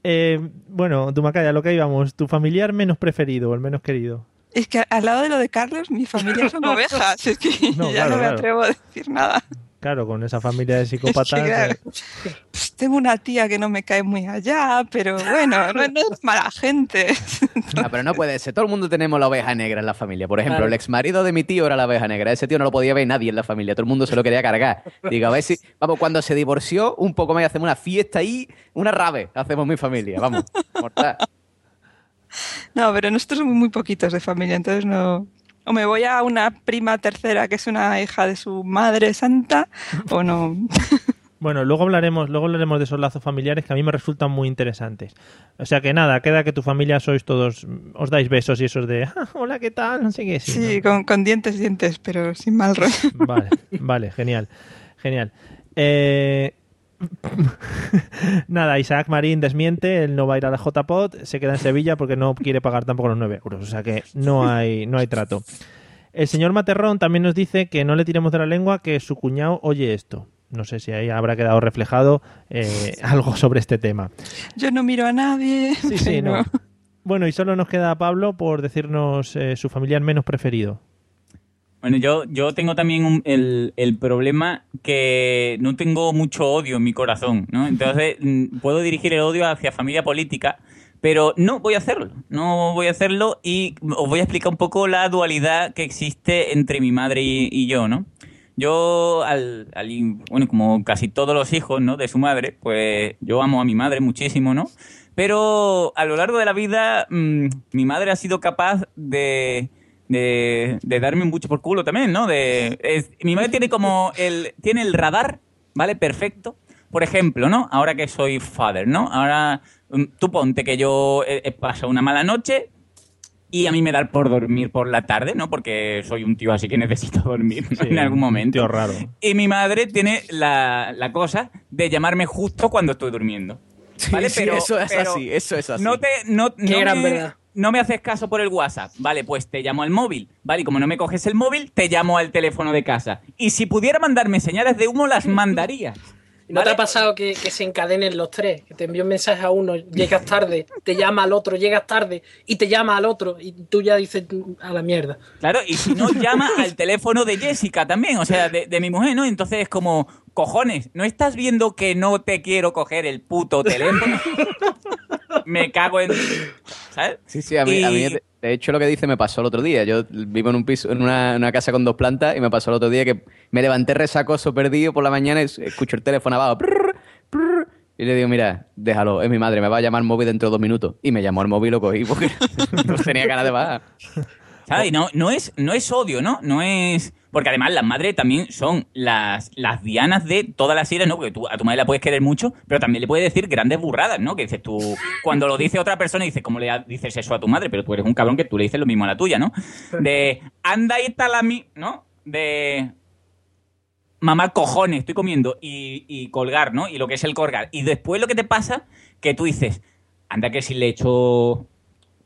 Eh, bueno, Dumacaya, lo que íbamos, tu familiar menos preferido o el menos querido. Es que al lado de lo de Carlos, mi familia son ovejas. Es que No, ya claro, no me claro. atrevo a decir nada. Claro, con esa familia de psicópatas. Es que, claro, eh, pues tengo una tía que no me cae muy allá, pero bueno, no, no es mala gente. Ah, pero no puede ser. Todo el mundo tenemos la oveja negra en la familia. Por ejemplo, Claro. el ex marido de mi tío era la oveja negra. Ese tío no lo podía ver nadie en la familia. Todo el mundo se lo quería cargar. Digo, a ver si. Vamos, cuando se divorció, un poco más y hacemos una fiesta ahí, una rave. Hacemos mi familia. Vamos. Mortal. No, pero nosotros somos muy poquitos de familia, entonces no. O me voy a una prima tercera que es una hija de su madre santa, o no. Bueno, luego hablaremos, luego hablaremos de esos lazos familiares que a mí me resultan muy interesantes. O sea que nada, queda que tu familia sois todos, os dais besos y esos de "Ah, hola, ¿qué tal? No sé qué. Sí, Sí, con, con dientes, dientes, pero sin mal rollo. Vale, vale, genial. Genial. Eh, Nada, Isaac Marín desmiente, él no va a ir a la JPOT, se queda en Sevilla porque no quiere pagar tampoco los 9 euros, o sea que no hay, no hay trato. El señor Materrón también nos dice que no le tiremos de la lengua que su cuñado oye esto. No sé si ahí habrá quedado reflejado eh, algo sobre este tema. Yo no miro a nadie. Sí, sí, no. Bueno, y solo nos queda Pablo por decirnos eh, su familiar menos preferido. Bueno, yo, yo tengo también un- el, el problema que no tengo mucho odio en mi corazón, ¿no? Entonces, mm, puedo dirigir el odio hacia familia política, pero no voy a hacerlo. No voy a hacerlo y os voy a explicar un poco la dualidad que existe entre mi madre y, y yo, ¿no? Yo, al, al- bueno, como casi todos los hijos, ¿no? De su madre, pues yo amo a mi madre muchísimo, ¿no? Pero a lo largo de la vida, mm, mi madre ha sido capaz de de, de darme un buche por culo también, ¿no? De, es- mi madre tiene como el, tiene el radar, ¿vale? Perfecto. Por ejemplo, ¿no? Ahora que soy father, ¿no? Ahora mm, tú ponte que yo he, he pasado una mala noche y a mí me da por dormir por la tarde, ¿no? Porque soy un tío así que necesito dormir ¿no? en algún momento. Tío raro. Y mi madre tiene la, la cosa de llamarme justo cuando estoy durmiendo. ¿Vale? sí, pero, eso es pero así, eso es así. No te, no, Qué no gran me, verdad. No me haces caso por el WhatsApp. Vale, pues te llamo al móvil. Vale, y como no me coges el móvil, te llamo al teléfono de casa. Y si pudiera mandarme señales de humo, las mandaría. ¿Y ¿No te ha pasado que, que se encadenen los tres? Que te envía un mensaje a uno, llegas tarde, te llama al otro, llegas tarde y te llama al otro y tú ya dices a la mierda. Claro, y si no, llama al teléfono de Jessica también, o sea, de, de mi mujer, ¿no? Entonces es como, cojones, ¿no estás viendo que no te quiero coger el puto teléfono? me cago en... ¿Sabes? Sí, sí, a mí, a mí, de hecho lo que dice me pasó el otro día. Yo vivo en un piso, en una, una casa con dos plantas y me pasó el otro día que me levanté resacoso perdido por la mañana y escucho el teléfono abajo. prrr, prrr, y le digo, mira, déjalo, es mi madre, me va a llamar móvil dentro de dos minutos. Y me llamó el móvil y lo cogí porque no tenía ganas de bajar. ¿Sabes? Y no, no, es, no es odio, ¿no? No es... Porque además las madres también son las, las dianas de todas las series, ¿no? Porque tú a tu madre la puedes querer mucho, pero también le puedes decir grandes burradas, ¿no? Que dices tú... Cuando lo dice otra persona, dices, ¿cómo le dices eso a tu madre? Pero tú eres un cabrón que tú le dices lo mismo a la tuya, ¿no? De... Anda y está la mi... ¿No? De... Mamá, cojones, estoy comiendo. Y, y colgar, ¿no? Y lo que es el colgar. Y después lo que te pasa, que tú dices, anda que si le echo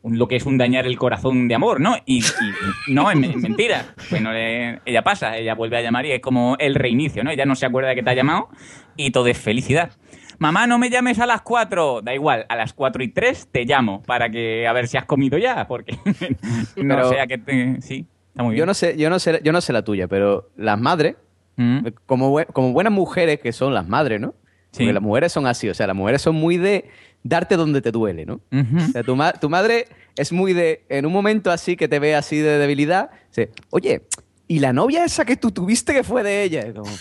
lo que es un dañar el corazón de amor, ¿no? Y, y- no, es, me- es mentira. Bueno, le- ella pasa, ella vuelve a llamar y es como el reinicio, ¿no? Ella no se acuerda de que te ha llamado y todo es felicidad. Mamá, no me llames a las 4. Da igual, a las 4 y 3 te llamo para que a ver si has comido ya, porque no Pero- sea que te... Sí, está muy bien. Yo no sé, yo no sé, yo no sé la tuya, pero las madres, Mm. como, como buenas mujeres que son las madres, ¿no? Porque las mujeres son así, o sea, las mujeres son muy de darte donde te duele, ¿no? O sea, tu, ma- tu madre es muy de, en un momento así que te ve así de debilidad, dice, oye, ¿y la novia esa que tú tuviste que fue de ella? Como,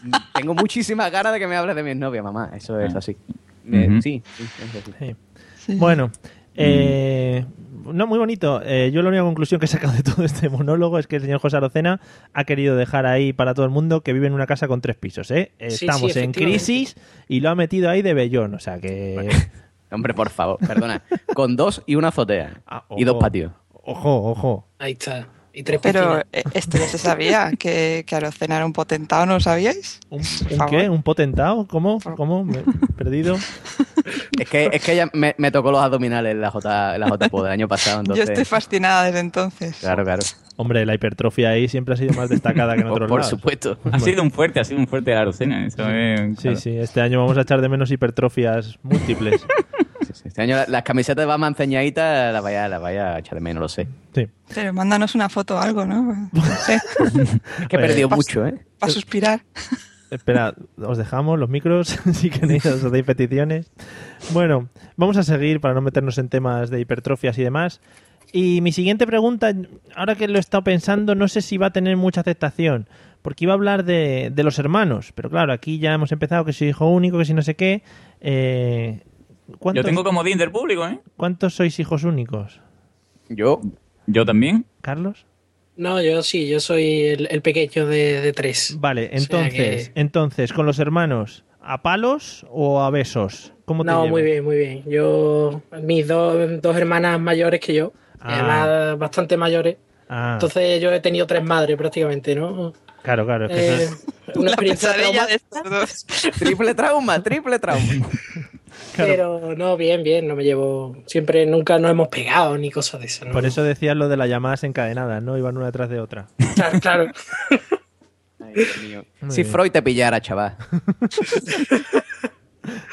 "Mm, tengo muchísimas ganas de que me hables de mi novia, mamá. Eso es así. Eh, Ujú. sí, sí, es así. Bueno, eh, no, muy bonito. Eh, yo la única conclusión que he sacado de todo este monólogo es que el señor José Arocena ha querido dejar ahí para todo el mundo que vive en una casa con tres pisos. ¿eh? Sí, sí, Estamos en crisis y lo ha metido ahí de bellón. O sea que... Hombre, por favor, perdona. Con dos y una azotea. y dos patios. Ojo, ojo. Ahí está. Y tres Pero eh, esto ya se sabía, que, que Arocena era un potentado, ¿no lo sabíais? ¿Un qué? ¿Un potentado? ¿Cómo? ¿Cómo? Me perdido. Es que, es que ella me, me tocó los abdominales en la J, en la JPO del año pasado. Entonces, Yo estoy fascinada desde entonces. Claro, claro. Hombre, la hipertrofia ahí siempre ha sido más destacada que en otros Por lados. supuesto. Ha sido un fuerte, ha sido un fuerte de la Arocena. Eso es, Sí, sí, este año vamos a echar de menos hipertrofias múltiples. Este año la- las camisetas de Batman ceñaditas las vaya, las vaya a echar de menos, lo sé. Sí. Pero mándanos una foto o algo, ¿no? No sé. Es que he perdido Pa- mucho, ¿eh? Para suspirar. Espera, os dejamos los micros si queréis, os hacéis peticiones. Bueno, vamos a seguir para no meternos en temas de hipertrofias y demás. Y mi siguiente pregunta, ahora que lo he estado pensando, no sé si va a tener mucha aceptación, porque iba a hablar de, de los hermanos, pero claro, aquí ya hemos empezado que soy hijo único, que si no sé qué. Eh, Yo ¿cuántos, tengo como del público, ¿eh? ¿Cuántos sois hijos únicos? Yo. Yo también. ¿Carlos? No, yo sí, yo soy el, el pequeño de, de tres. Vale, O sea entonces, que- entonces, con los hermanos, ¿a palos o a besos? ¿Cómo te No, llevas? muy bien, muy bien. Yo, mis dos, dos hermanas mayores que yo, Ah. además bastante mayores. Ah, Entonces yo he tenido tres madres prácticamente, ¿no? claro, claro. es que Eh, una experiencia traumática. triple trauma, triple trauma. Pero no, bien, bien, no me llevo. Siempre, nunca nos hemos pegado ni cosas de esas. ¿no? Por eso decías lo de las llamadas encadenadas, ¿no? Iban una detrás de otra. Claro, claro. Ay, Dios mío. Muy Si bien. Freud te pillara, chaval.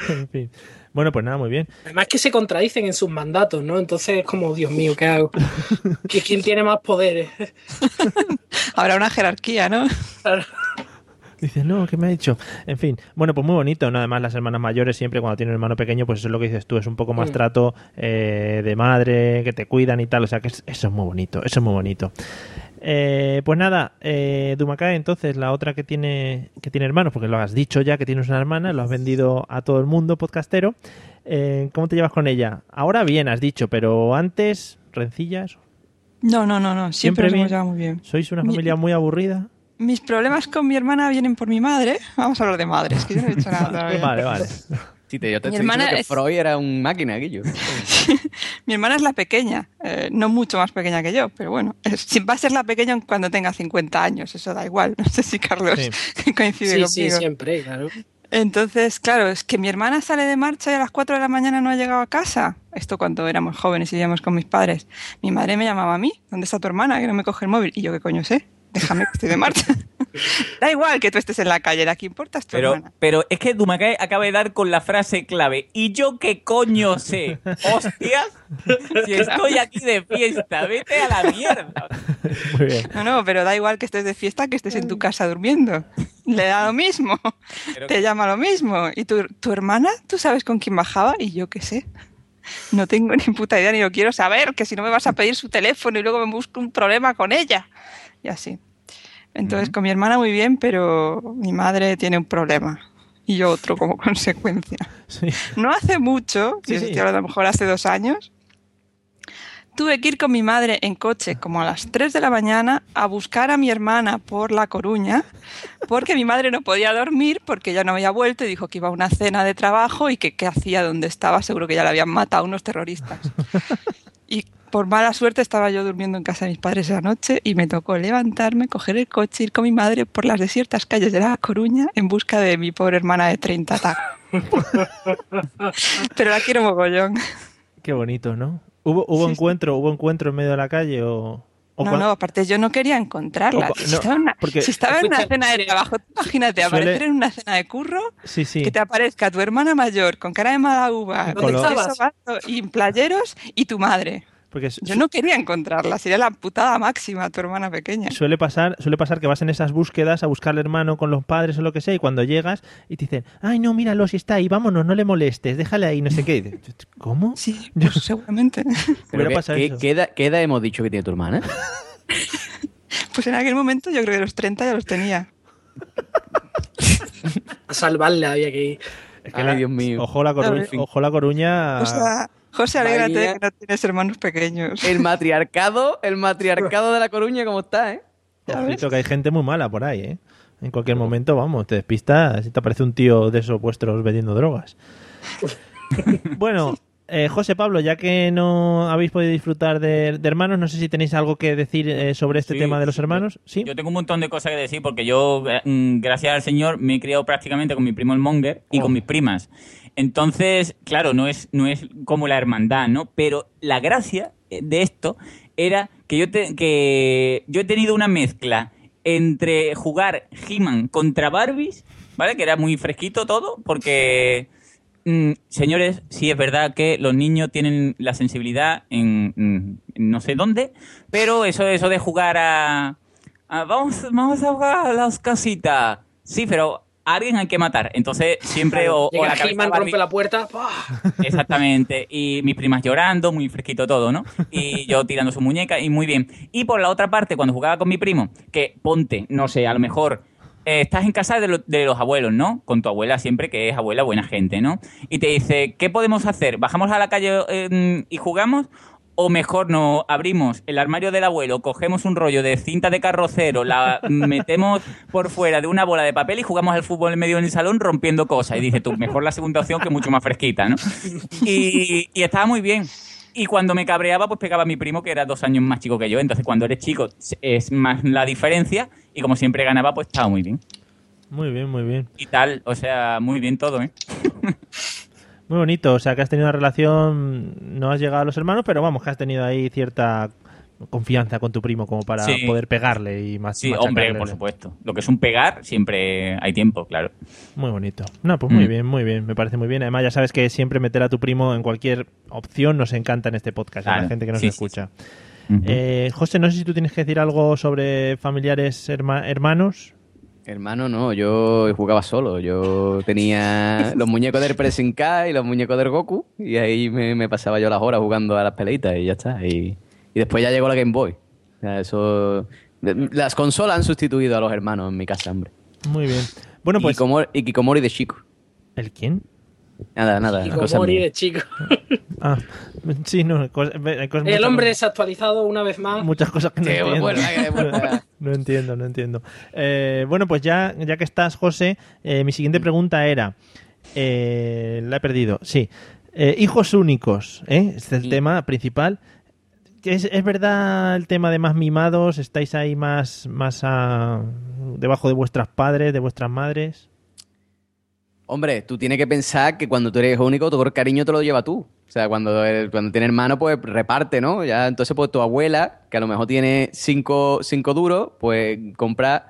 en fin. Bueno, pues nada, muy bien. Además que se contradicen en sus mandatos, ¿no? Entonces es como, Dios mío, ¿qué hago? ¿Qui- ¿Quién tiene más poderes? Habrá una jerarquía, ¿no? Dices, no, ¿qué me ha dicho? En fin, bueno, pues muy bonito, ¿no? Además, las hermanas mayores siempre cuando tienen un hermano pequeño, pues eso es lo que dices tú, es un poco más Mm. trato eh, de madre, que te cuidan y tal, o sea que es- eso es muy bonito, eso es muy bonito. Eh, pues nada, eh, Dumacay, entonces, la otra que tiene, que tiene hermanos, porque lo has dicho ya que tienes una hermana, lo has vendido a todo el mundo, podcastero. Eh, ¿Cómo te llevas con ella? Ahora bien, has dicho, pero antes, rencillas. No, no, no, no. Siempre, ¿Siempre nos hemos llevado muy bien. ¿Sois una Mi- familia muy aburrida? Mis problemas con mi hermana vienen por mi madre. Vamos a hablar de madres, que yo no he dicho nada todavía. Vale, vale. Sí, te, yo te Mi estoy hermana que es- Freud era un máquina, Guillo. Mi hermana es la pequeña, eh, no mucho más pequeña que yo, pero bueno, es- sí, va a ser la pequeña cuando tenga 50 años, eso da igual. No sé si Carlos coincide Sí, conmigo. sí, siempre, claro. Entonces, claro, es que mi hermana sale de marcha y a las 4 de la mañana no ha llegado a casa. Esto cuando éramos jóvenes y vivíamos con mis padres. Mi madre me llamaba a mí, ¿dónde está tu hermana? Que no me coge el móvil. Y yo, ¿qué coño sé? Déjame que estoy de marcha. da igual que tú estés en la calle, la que importa es tu Pero, hermana. pero es que Dumacay acaba de dar con la frase clave. ¿Y yo qué coño sé? ¡Hostias! Si estoy aquí de fiesta, vete a la mierda. Muy bien. No, no, pero da igual que estés de fiesta que estés en tu casa durmiendo. Le da lo mismo. Te llama lo mismo. ¿Y tu, tu hermana? ¿Tú sabes con quién bajaba? Y yo qué sé. No tengo ni puta idea ni lo quiero saber, que si no me vas a pedir su teléfono y luego me busco un problema con ella. Y así. Entonces, con mi hermana muy bien, pero mi madre tiene un problema. Y yo otro como consecuencia. No hace mucho, Sí, sí. a lo mejor hace dos años, tuve que ir con mi madre en coche como a las 3 de la mañana a buscar a mi hermana por La Coruña, porque mi madre no podía dormir porque ya no había vuelto y dijo que iba a una cena de trabajo y que qué hacía donde estaba, seguro que ya la habían matado unos terroristas. Y por mala suerte estaba yo durmiendo en casa de mis padres esa noche y me tocó levantarme, coger el coche, ir con mi madre por las desiertas calles de La Coruña en busca de mi pobre hermana de 30 tacos. Pero la quiero mogollón. Qué bonito, ¿no? ¿Hubo, hubo Sí, sí. encuentro hubo encuentro en medio de la calle o...? o No, no, aparte yo no quería encontrarla. O si, no, estaba en una, porque- si estaba en una cena de trabajo, imagínate, Suele- aparecer en una cena de curro, Sí, sí. que te aparezca tu hermana mayor con cara de mala uva, Con los- y en playeros y tu madre. Porque Yo no quería encontrarla, sería la putada máxima tu hermana pequeña. Suele pasar, suele pasar que vas en esas búsquedas a buscar al hermano con los padres o lo que sea y cuando llegas y te dicen, ay no, míralo, si está ahí, vámonos, no le molestes, déjale ahí, no sé qué. Dices, ¿Cómo? Sí, pues seguramente. Pero ¿qué, qué- eso. qué edad, qué edad hemos dicho que tiene tu hermana? Pues en aquel momento yo creo que los 30 ya los tenía. A salvarla había que ir. Es que la- Dios mío. Ojo la, fin. ojo la Coruña. O sea, José, alégrate de que no tienes hermanos pequeños. El matriarcado, el matriarcado de la Coruña, ¿cómo está, eh? Ojito que hay gente muy mala por ahí, ¿eh? En cualquier momento, vamos, te despistas y te aparece un tío de esos vuestros vendiendo drogas. bueno, eh, José Pablo, ya que no habéis podido disfrutar de, de hermanos, no sé si tenéis algo que decir eh, sobre este Sí, tema de los hermanos. Sí. Yo tengo un montón de cosas que decir porque yo, eh, mm, gracias al Señor, me he criado prácticamente con mi primo el Monger y Oh. con mis primas. Entonces, claro, no es, no es como la hermandad, ¿no? Pero la gracia eh, de esto era que yo, te- que yo he tenido una mezcla entre jugar He-Man contra Barbies, ¿vale? Que era muy fresquito todo, porque... Mm, señores, sí es verdad que los niños tienen la sensibilidad en, en no sé dónde, pero eso, eso de jugar a, a- vamos, vamos a jugar a las casitas. Sí, pero a alguien hay que matar. Entonces siempre o, o la cabeza Barbie- rompe la puerta. ¡pah! Exactamente. Y mis primas llorando, muy fresquito todo, ¿no? Y yo tirando su muñeca y muy bien. Y por la otra parte, cuando jugaba con mi primo, que ponte, no sé, a lo mejor eh, estás en casa de, lo- de los abuelos, ¿no? Con tu abuela siempre, que es abuela buena gente, ¿no? Y te dice, ¿qué podemos hacer? ¿Bajamos a la calle eh, y jugamos? O mejor no abrimos el armario del abuelo, cogemos un rollo de cinta de carrocero, la metemos por fuera de una bola de papel y jugamos al fútbol en medio del salón rompiendo cosas. Y dices tú, mejor la segunda opción que mucho más fresquita, ¿no? Y, y estaba muy bien. Y cuando me cabreaba, pues pegaba a mi primo, que era dos años más chico que yo. Entonces, cuando eres chico, es más la diferencia. Y como siempre ganaba, pues estaba muy bien. Muy bien, muy bien. Y tal, o sea, muy bien todo, ¿eh? Muy bonito, o sea que has tenido una relación, no has llegado a los hermanos, pero vamos, que has tenido ahí cierta confianza con tu primo como para Sí. poder pegarle y más. Sí, hombre, por supuesto. Lo que es un pegar, siempre hay tiempo, claro. Muy bonito. No, pues muy Mm. bien, muy bien, me parece muy bien. Además, ya sabes que siempre meter a tu primo en cualquier opción nos encanta en este podcast, a la Claro, gente que nos sí, sí, escucha. Eh, José, no sé si tú tienes que decir algo sobre familiares herma- hermanos. Hermano, no, yo jugaba solo. Yo tenía los muñecos del Pressing K y los muñecos del Goku. Y ahí me, me pasaba yo las horas jugando a las peleitas y ya está. Y, y después ya llegó la Game Boy. O sea, eso. Las consolas han sustituido a los hermanos en mi casa, hombre. Muy bien. Bueno, pues. Y Kikomori, y Kikomori de chico. ¿El quién? Nada, nada. Cosa mía. de chico. Ah, sí, no, hay cosas- El hombre desactualizado una vez más. muchas cosas que no Sí, entiendo. bueno, bueno, no entiendo, no entiendo. Eh, bueno, pues ya, ya que estás, José, eh, mi siguiente pregunta era, eh, la he perdido, sí, Eh, hijos únicos, ¿eh? este es el tema principal. ¿Es, es verdad el tema de más mimados? ¿Estáis ahí más, más debajo de vuestras padres, de vuestras madres? Hombre, tú tienes que pensar que cuando tú eres único, todo el cariño te lo lleva tú. O sea, cuando, el- cuando tienes hermano, pues reparte, ¿no? Ya, entonces, pues tu abuela, que a lo mejor tiene cinco, cinco duros, pues compra.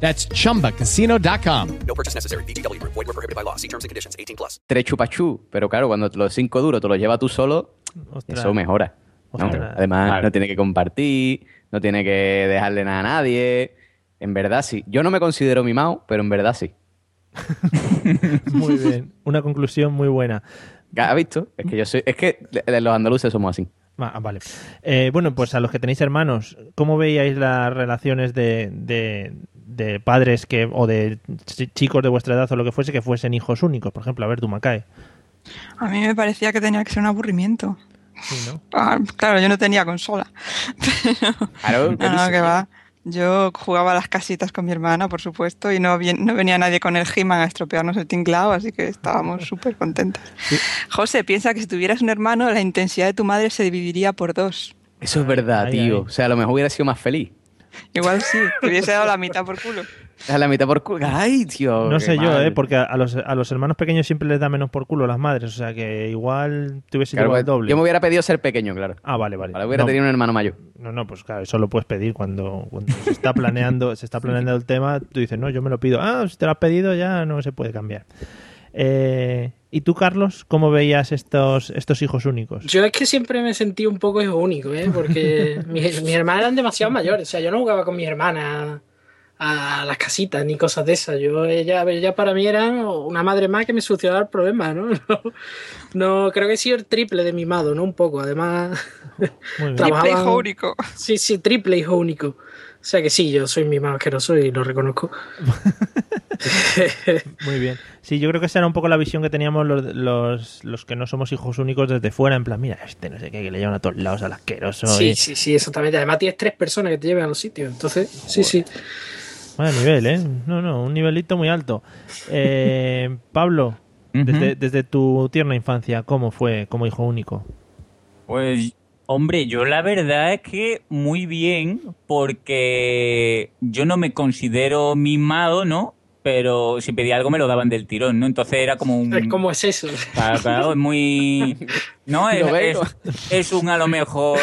That's chumbacasino.com. No purchase necessary. VGW Group. Void were prohibited by law. See terms and conditions. 18 plus. tres chupachú. Pero claro, cuando los cinco duros te los llevas tú solo, Ostras. eso mejora. ¿no? Además, no tiene que compartir, no tiene que dejarle nada a nadie. En verdad sí. Yo no me considero mimado, pero en verdad sí. Muy bien, una conclusión muy buena. ¿Has visto? Es que yo soy. Es que los andaluces somos así. Ah, vale. Eh, bueno, pues a los que tenéis hermanos, ¿cómo veíais las relaciones de, de, de padres que o de ch- chicos de vuestra edad o lo que fuese que fuesen hijos únicos? Por ejemplo, a ver, tú, Macae. A mí me parecía que tenía que ser un aburrimiento. Sí, ¿no? Ah, claro, yo no tenía consola. Claro, ¿qué No, que va. Yo jugaba a las casitas con mi hermana, por supuesto, y no, no venía nadie con el He-Man a estropearnos el tinglao, así que estábamos súper contentos. José, piensa que si tuvieras un hermano, la intensidad de tu madre se dividiría por dos. Eso es verdad, Ay, tío. ay. O sea, a lo mejor hubiera sido más feliz. Igual sí, te hubiese dado la mitad por culo. A la mitad por culo. Ay, tío. No sé yo. ¿eh? Porque a los, a los hermanos pequeños siempre les da menos por culo las madres, o sea que igual te hubiese Claro, llevado el pues, doble. Yo me hubiera pedido ser pequeño, claro. Ah, vale, vale. Hubiera No. tenido un hermano mayor. No, no, pues claro, eso lo puedes pedir cuando, cuando se está planeando, se está planeando el tema, tú dices, no, yo me lo pido. Ah, si te lo has pedido ya no se puede cambiar. Eh, ¿Y tú, Carlos, cómo veías estos, estos hijos únicos? Yo es que siempre me sentí un poco hijo único, ¿eh? Porque mis, mis hermanas eran demasiado mayores. O sea, yo no jugaba con mis hermanas a, las casitas ni cosas de esas. Yo, ella, ella para mí era una madre más que me solucionaba el problema, ¿no? No, no, creo que he sido el triple de mimado, ¿no? Un poco. Además, Muy bien. trabajaban- Triple hijo único. Sí, sí, triple hijo único. O sea que sí, yo soy mimado asqueroso y lo reconozco. Muy bien. Sí, yo creo que esa era un poco la visión que teníamos los, los, los que no somos hijos únicos desde fuera, en plan, mira, este no sé qué, que le llevan a todos lados al asqueroso. Sí, y- sí, sí, exactamente. Además tienes tres personas que te lleven a los sitios. Entonces, sí, sí. Vaya nivel, ¿eh? No, no, un nivelito muy alto. Eh, Pablo, desde, desde tu tierna infancia, ¿cómo fue como hijo único? Pues, hombre, yo la verdad es que muy bien, porque yo no me considero mimado, ¿no? Pero si pedía algo me lo daban del tirón, ¿no? Entonces era como un... ¿Cómo es eso? Claro, claro, es muy... No, es, es, es un a lo mejor...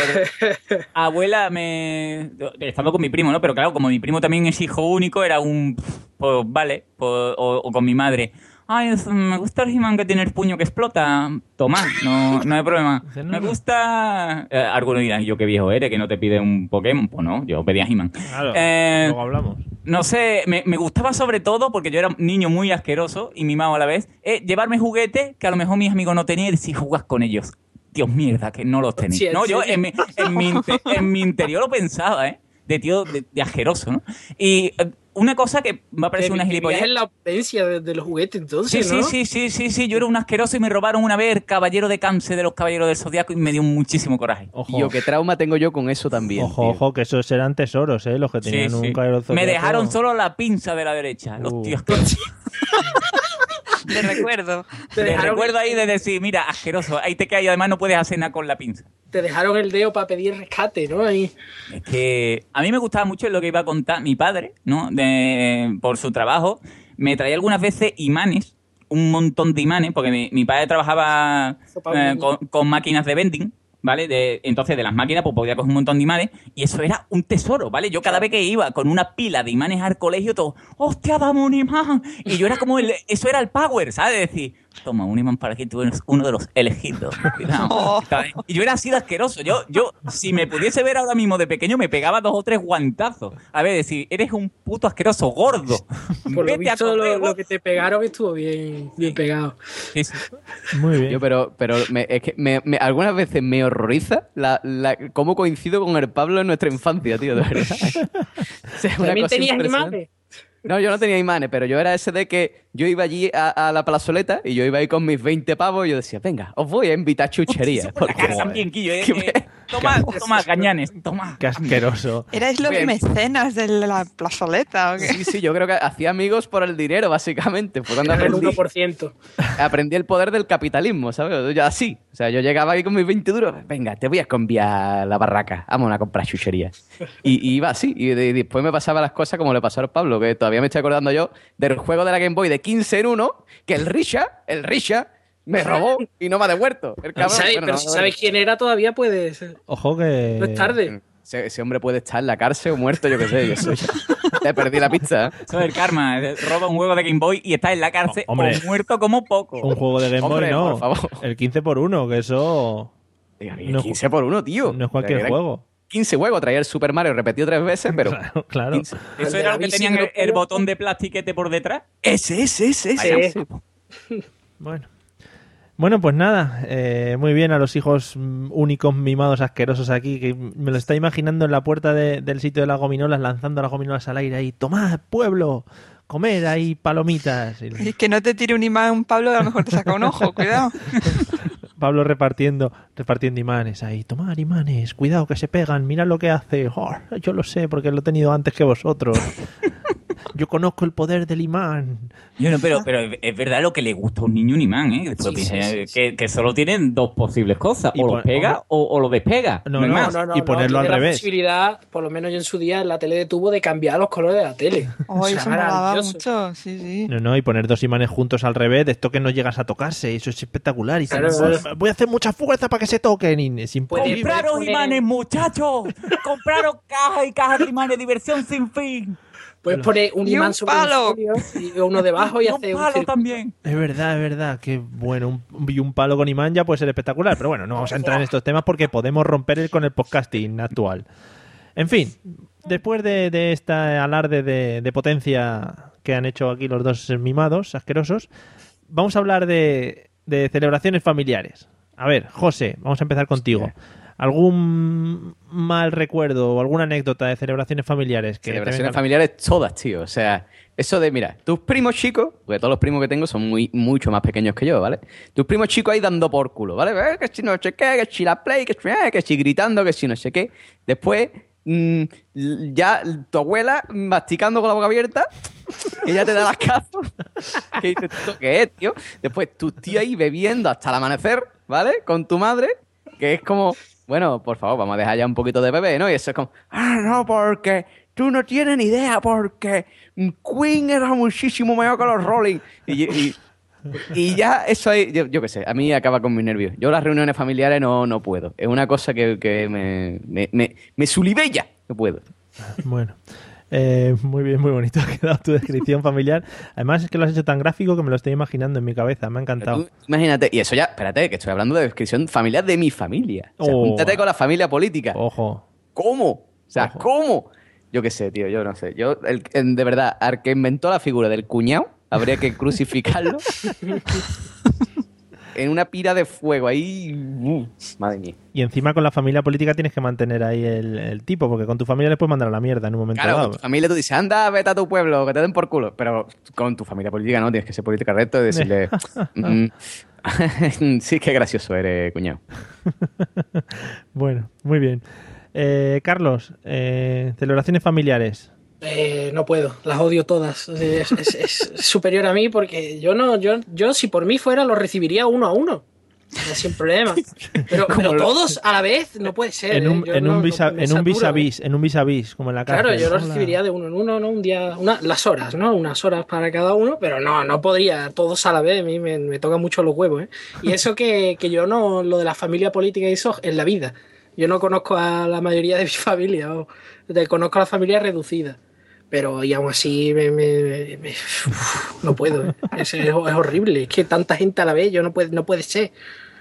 Abuela, me... Estando con mi primo, ¿no? Pero claro, como mi primo también es hijo único, era un... Pues vale, pues, o, o con mi madre. Ay, es- me gusta el He-Man que tiene el puño que explota. Toma, no, no hay problema. Me gusta... Eh, algunos dirán, yo qué viejo eres, que no te pide un Pokémon. Pues no, yo pedía He-Man. Claro, Eh, luego hablamos. no sé, me, me gustaba sobre todo, porque yo era un niño muy asqueroso y mimado a la vez, eh, llevarme juguetes que a lo mejor mis amigos no tenían y decir, jugas con ellos. Dios mierda, que no los tenéis. Sí, no, yo sí. en mi, en, mi, inte- en mi interior lo pensaba, ¿eh? De tío, de, de asqueroso, ¿no? Y eh, una cosa que va a parecer una Vivías gilipollez. en la opulencia de, de los juguetes, Sí, entonces, sí, ¿no? sí, sí, sí, sí, yo era un asqueroso y me robaron una vez el caballero de cáncer de los caballeros del zodiaco y me dio muchísimo coraje. Ojo, Tío, qué trauma tengo yo con eso también. ojo, tío. ojo, que esos eran tesoros, ¿eh? Los que Sí, tenían sí. un caballero Me dejaron solo la pinza de la derecha, los Uh. tíos De recuerdo. Te Te recuerdo ahí de decir, mira, asqueroso, ahí te cae y además no puedes hacer nada con la pinza. te dejaron el dedo para pedir rescate, ¿no? Ahí. Es que a mí me gustaba mucho lo que iba a contar mi padre, ¿no? De, por su trabajo. Me traía algunas veces imanes, un montón de imanes, porque mi, mi padre trabajaba eh, con, con máquinas de vending, ¿vale? Entonces, de las máquinas, pues podía coger un montón de imanes, y eso era un tesoro, ¿vale? Yo cada vez que iba con una pila de imanes al colegio, todo, ¡hostia, dame un imán! Y yo era como, el, eso era el power, ¿sabes? De decir, Toma, un imán para que tú eres uno de los elegidos. Cuidado. ¿Sabes? Y yo era así de asqueroso. Yo, yo, si me pudiese ver ahora mismo de pequeño, me pegaba dos o tres guantazos. A ver, decir, eres un puto asqueroso gordo. Por lo Vete a visto, comer, lo, lo que te pegaron estuvo bien, bien pegado. Muy bien. Yo, pero, pero me- es que me- me- algunas veces me horroriza la, la- cómo coincido con el Pablo en nuestra infancia, tío, de verdad. O sea, También tenías imanes. No, yo no tenía imanes, pero yo era ese de que yo iba allí a, a la plazoleta y yo iba ahí con mis 20 pavos y yo decía, venga, os voy a invitar chucherías. porque- cara también, Quillo. eh, eh, toma, toma, gañanes, toma. Qué asqueroso. ¿Erais los Bien. mecenas de la plazoleta o qué? Sí, sí, yo creo que hacía amigos por el dinero, básicamente. Fue cuando El aprendí, 1%. aprendí el poder del capitalismo, ¿sabes? Yo así. O sea, yo llegaba ahí con mis 20 duros, venga, te voy a cambiar la barraca, vamos a comprar chucherías. Y, y iba así. Y, de- y después me pasaba las cosas como le pasó a Pablo, que todavía me estoy acordando yo del juego de la Game Boy de 15 en 1, que el Risha, el Risha, me robó y no me ha devuelto. El cabrón, Pero no si sabes quién era, todavía puedes. Ojo que. No es tarde. Ese, ese hombre puede estar en la cárcel o muerto, yo qué sé. Yo soy, te perdí la pista. ¿eh? Eso es el karma. eh, Roba un juego de Game Boy y está en la cárcel Oh, hombre. o muerto como poco. Un juego de Game Hombre, Boy, no. por favor. El 15 por 1, que eso. Diga, No es- 15 por 1, tío. No es cualquier juego. 15 juegos, traía el Super Mario repetido tres veces, pero. Claro. 15. Eso era lo que tenían no el, botón de plastiquete por detrás. Ese, ese, ese, ese. Bueno. Bueno, pues nada, eh, muy bien a los hijos mm, únicos mimados asquerosos aquí, que me lo está imaginando en la puerta de- del sitio de las gominolas, lanzando las gominolas al aire ahí, tomad, pueblo, comer ahí palomitas. Y que no te tire un imán, Pablo, a lo mejor te saca un ojo, cuidado. Pablo repartiendo, repartiendo imanes ahí, tomad imanes, cuidado que se pegan, mira lo que hace. Oh, yo lo sé porque lo he tenido antes que vosotros. Yo conozco el poder del imán. Yo no, pero, pero es verdad lo que le gusta a un niño un imán, ¿eh? Sí, sí, sí, eh, Que, que solo tienen dos posibles cosas. Y O lo pega o, o lo despega. No, hay no, más. y ponerlo al revés. la posibilidad, por lo menos yo en su día en la tele de tubo, de cambiar los colores de la tele. Oh, O sea, eso me mucho, sí, sí. No, no, y poner dos imanes juntos al revés, de esto que no llegas a tocarse, eso es espectacular. Y Claro, voy a hacer mucha fuerza para que se toquen. Y es imposible. ¡Compraros imanes, muchachos! ¡Compraros cajas y cajas de imanes! ¡Diversión sin fin! Puedes poner un Y un imán sobre palo. folio y uno debajo y, Y un hacer un palo también. Es verdad, es verdad, que bueno, un, y un palo con imán ya puede ser espectacular, pero bueno, no vamos a entrar en estos temas porque podemos romper el, con el podcasting actual. En fin, después de, de esta alarde de, de potencia que han hecho aquí los dos mimados asquerosos, vamos a hablar de, de celebraciones familiares. A ver, José, vamos a empezar contigo. ¿Algún mal recuerdo o alguna anécdota de celebraciones familiares? Que Celebraciones familiares todas, tío. O sea, eso de, mira, tus primos chicos, porque todos los primos que tengo son muy, mucho más pequeños que yo, ¿vale? Tus primos chicos ahí dando por culo, ¿vale? Eh, que si no sé qué, que si la play, que si, eh, que si gritando, que si no sé qué. Después, mm, l- ya tu abuela masticando con la boca abierta, ella te da las cazos. ¿Qué dices ¿Esto qué es, tío? Después, tus tíos ahí bebiendo hasta el amanecer, ¿vale? Con tu madre, que es como, bueno, por favor, vamos a dejar ya un poquito de bebé, ¿no? Y eso es como, ah, no, porque tú no tienes ni idea, porque Queen era muchísimo mejor que los Rolling. Y, y- ya eso ahí, yo, yo qué sé, a mí acaba con mis nervios. Yo las reuniones familiares no, no puedo. Es una cosa que, que me, me, me, me sulibella. No puedo. Bueno, eh, muy bien, muy bonito ha quedado tu descripción familiar. Además es que lo has hecho tan gráfico que me lo estoy imaginando en mi cabeza, me ha encantado. Tú imagínate, y eso ya, espérate, que estoy hablando de descripción familiar de mi familia. O sea, Oh. júntate con la familia política. Ojo. ¿Cómo? O sea, Ojo. ¿cómo? Yo qué sé, tío, yo no sé. Yo, el- de verdad, al que inventó la figura del cuñado, habría que crucificarlo en una pira de fuego ahí. uh, madre mía. Y encima con la familia política tienes que mantener ahí el, el tipo, porque con tu familia les puedes mandar a la mierda en un momento Claro, dado. con tu familia tú dices, anda, vete a tu pueblo, que te den por culo. Pero con tu familia política no, tienes que ser política recto y decirle, mm, sí, qué gracioso eres, cuñado. Bueno, muy bien. Eh, Carlos, eh, celebraciones familiares. Eh, no puedo, las odio todas. Es, es- es superior a mí porque yo no, yo, yo si por mí fuera lo recibiría uno a uno. Sin problema. Pero, pero todos a la vez no puede ser. En ¿eh? un, Yo en no- un no- vis en un vis a vis, en un vis a vis, como en la cárcel. Claro, yo lo Hola. recibiría de uno en uno, ¿no? Un día, una, las horas, ¿no? Unas horas para cada uno, pero no, no podría todos a la vez, a mí me, me toca mucho los huevos, ¿eh? Y eso que, que yo no, lo de la familia política y eso, en la vida. Yo no conozco a la mayoría de mi familia, o, de- conozco a la familia reducida. Pero y aún así me, me- me- uf, no puedo. Es, es- horrible. Es que tanta gente a la vez, yo no puede, no puede ser.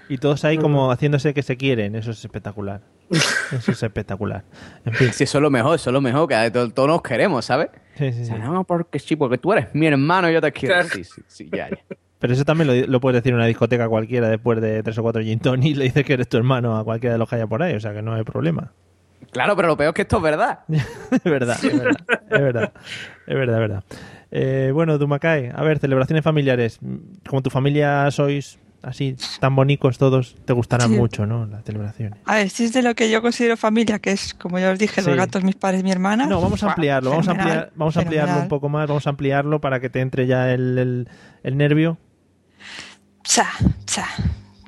Y todos ahí como haciéndose que se quieren. Eso es espectacular. Eso es espectacular. En fin. Sí, eso es lo mejor, eso es lo mejor, que todos, todos nos queremos, ¿sabes? Sí, sí, O sea, sí. no, porque sí, porque tú eres mi hermano y yo te quiero. Claro. Sí, sí, sí, ya, ya. Pero eso también lo, lo puedes decir en una discoteca cualquiera después de tres o cuatro gin y le dices que eres tu hermano a cualquiera de los que haya por ahí. O sea que no hay problema. Claro, pero lo peor es que esto es verdad. es verdad, es verdad, es verdad, es verdad, es verdad. Eh, bueno, Dumacay, a ver, celebraciones familiares. Como tu familia sois así tan bonitos todos, te gustarán Sí. mucho, ¿no? Las celebraciones. A ver, si es de lo que yo considero familia, que es, como ya os dije, Sí. los gatos, mis padres, mi hermana. No, vamos a ampliarlo, vamos a, ampliar, vamos a ampliarlo un poco más, vamos a ampliarlo para que te entre ya el, el- el nervio. Cha, cha.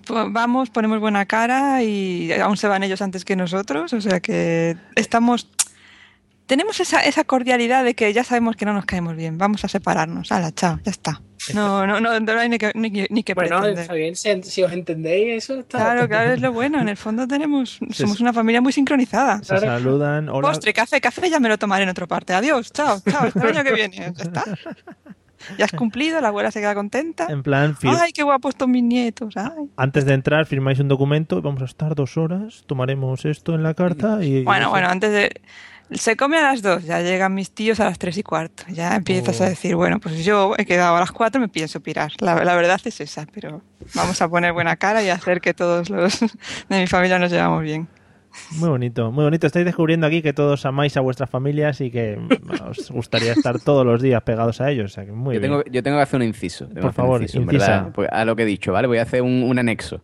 Vamos, ponemos buena cara y aún se van ellos antes que nosotros, o sea que estamos... Tenemos esa, esa cordialidad de que ya sabemos que no nos caemos bien, vamos a separarnos, hala, chao, ya está. No, no, no, no hay ni que, ni, que- ni que Bueno, pretender. está bien, si, si os entendéis, eso está. Claro, claro, es lo bueno. En el fondo tenemos, somos una familia muy sincronizada. Se saludan, hola. Postre, café, café, ya me lo tomaré en otra parte. Adiós, chao, chao, hasta el año que viene. Ya está. Ya has cumplido, la abuela se queda contenta. En plan, Ay, qué guapos estos mis nietos. Ay. antes de entrar firmáis un documento, vamos a estar dos horas, tomaremos esto en la carta y... Bueno, bueno, antes de... Se come a las dos, ya llegan mis tíos a las tres y cuarto. Ya empiezas Oh. a decir, bueno, pues yo he quedado a las cuatro, me pienso pirar. La, la verdad es esa, pero vamos a poner buena cara y hacer que todos los de mi familia nos llevamos bien. Muy bonito, muy bonito. Estáis descubriendo aquí que todos amáis a vuestras familias y que os gustaría estar todos los días pegados a ellos. O sea, que muy yo, bien. tengo, yo tengo que hacer un inciso. tengo Por hacer un favor, inciso, incisa. verdad, porque a lo que he dicho, ¿vale? Voy a hacer un, un anexo.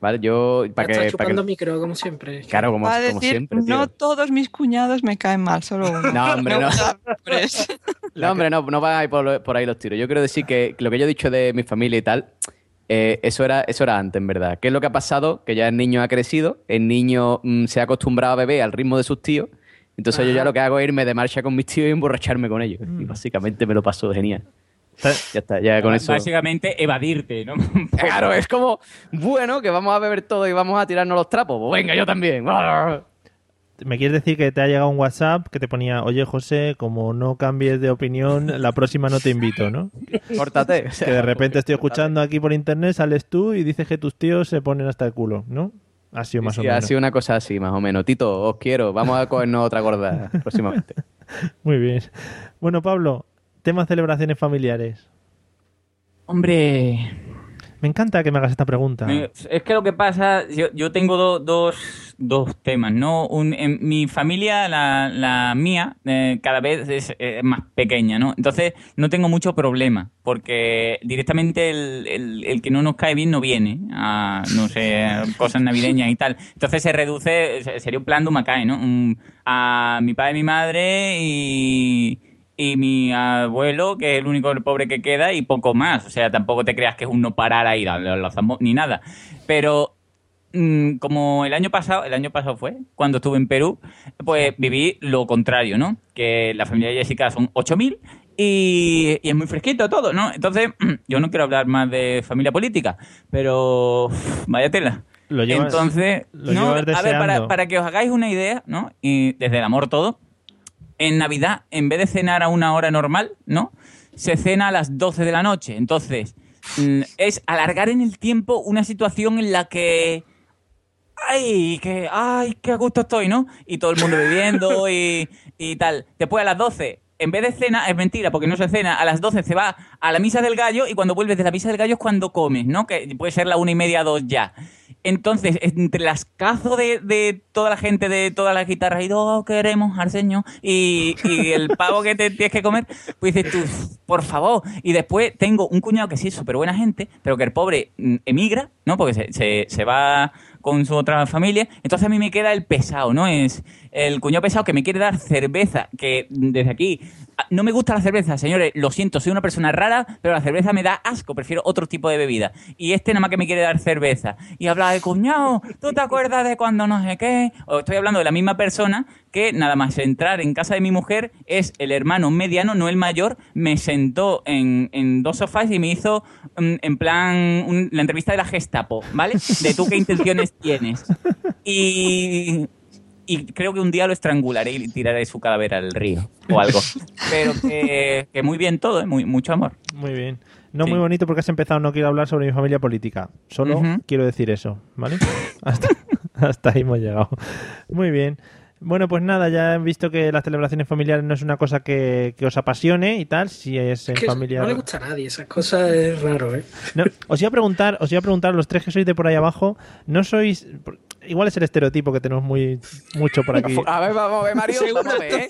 ¿Vale? Yo, para que, para chupando que... micro, como siempre. Claro, como, Va a como decir, siempre, tío. no todos mis cuñados me caen mal, solo uno. No, hombre, no. No, hombre, no, no van ahí por, por ahí los tiros. Yo quiero decir que lo que yo he dicho de mi familia y tal, eh, eso, era, eso era antes, en verdad. ¿Qué es lo que ha pasado? Que ya el niño ha crecido, el niño mm, se ha acostumbrado a beber al ritmo de sus tíos, entonces yo ya lo que hago es irme de marcha con mis tíos y emborracharme con ellos. Mm. Y básicamente me lo paso genial. Ya está, ya con eso. Básicamente evadirte, ¿no? Claro, es como, bueno, que vamos a beber todo y vamos a tirarnos los trapos. Pues venga, yo también. ¿Me quieres decir que te ha llegado un WhatsApp que te ponía, oye José, como no cambies de opinión, la próxima no te invito, ¿no? Córtate. o sea, que de repente estoy escuchando aquí por internet, sales tú y dices que tus tíos se ponen hasta el culo, ¿no? Ha sido más sí, o ha menos. sido una cosa así, más o menos. Tito, os quiero. Vamos a cogernos otra gorda próximamente. Muy bien. Bueno, Pablo, tema celebraciones familiares. Hombre, Me encanta que me hagas esta pregunta. Es que lo que pasa, yo, yo tengo do- dos, dos temas, ¿no? Un, en mi familia, la, la mía, eh, cada vez es más pequeña, ¿no? Entonces no tengo mucho problema, porque directamente el, el- que no nos cae bien no viene a, no sé, cosas navideñas y tal. Entonces se reduce, se- sería un plan de Macae, ¿no? A mi padre mi madre y y mi abuelo, que es el único pobre que queda, y poco más. O sea, tampoco te creas que es un no parar ahí, ni nada. Pero mm, como el año pasado, el año pasado fue, cuando estuve en Perú, pues viví lo contrario, ¿no? Que la familia de Jessica son 8.000 y, y es muy fresquito todo, ¿no? Entonces, yo no quiero hablar más de familia política, pero uf, vaya tela. Lo llevas- Entonces, lo no, llevas a ver, para, para que os hagáis una idea, ¿no? Y desde el amor todo, en Navidad, en vez de cenar a una hora normal, ¿no? Se cena a las 12 de la noche. Entonces, mm, es alargar en el tiempo una situación en la que. ¡Ay! Que, ¡Ay! ¡Qué a gusto estoy, ¿no? Y todo el mundo bebiendo y, y tal. Después a las 12, en vez de cena, es mentira, porque no se cena, a las 12 se va a la misa del gallo y cuando vuelves de la misa del gallo es cuando comes, ¿no? Que puede ser la una y media, dos ya. Entonces, entre las cazos de, de toda la gente, de todas las guitarras, y oh, queremos al Señor, y, y el pavo que te tienes que comer, pues dices tú, por favor. Y después tengo un cuñado que sí es súper buena gente, pero que el pobre mm, emigra, ¿no? Porque se, se, se va con su otra familia. Entonces a mí me queda el pesado, ¿no? Es el cuñado pesado que me quiere dar cerveza, que desde aquí ah, no me gusta la cerveza, señores, lo siento, soy una persona rara, pero la cerveza me da asco, prefiero otro tipo de bebida. Y este nada más que me quiere dar cerveza. Y habla de cuñado, ¿tú te acuerdas de cuando no sé qué? Estoy hablando de la misma persona que nada más entrar en casa de mi mujer es el hermano mediano, no el mayor, me sentó en, en dos sofás y me hizo mm, en plan la entrevista de la Gestapo, ¿vale? De tú qué intenciones tienes. Y y creo que un día lo estrangularé y tiraré su cadáver al río o algo. Pero que, que muy bien todo, ¿eh? muy, mucho amor. Muy bien. No Sí. muy bonito porque has empezado, no quiero hablar sobre mi familia política. Solo quiero decir eso, ¿vale? Hasta, hasta ahí hemos llegado. Muy bien. Bueno, pues nada, ya he visto que las celebraciones familiares no es una cosa que, que os apasione y tal, si es en Es que familia... no le gusta a nadie, esas cosas es raro, ¿eh? No, os iba a preguntar, os iba a preguntar, los tres que sois de por ahí abajo, ¿no sois... Igual es el estereotipo que tenemos muy mucho por aquí. A ver, vamos a ver, Mario, vamos a ver, ¿eh?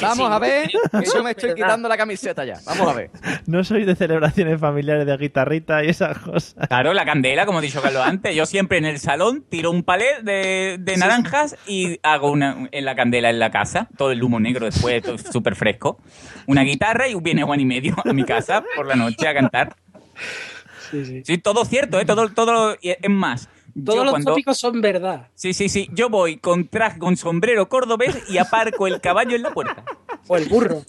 Vamos a ver, que yo me estoy quitando la camiseta ya. Vamos a ver. ¿No sois de celebraciones familiares de guitarrita y esas cosas? Claro, la candela, como he dicho Carlos antes. Yo siempre en el salón tiro un palet de, de naranjas y hago una en la candela en la casa. Todo el humo negro después, todo súper fresco. Una guitarra y viene Juan y medio a mi casa por la noche a cantar. Sí, sí. Sí, todo cierto, ¿eh? Todo, todo, es más. Todos yo los cuando- tópicos son verdad. Sí, sí, sí. Yo voy con traje, con sombrero cordobés y aparco el caballo en la puerta. O el burro.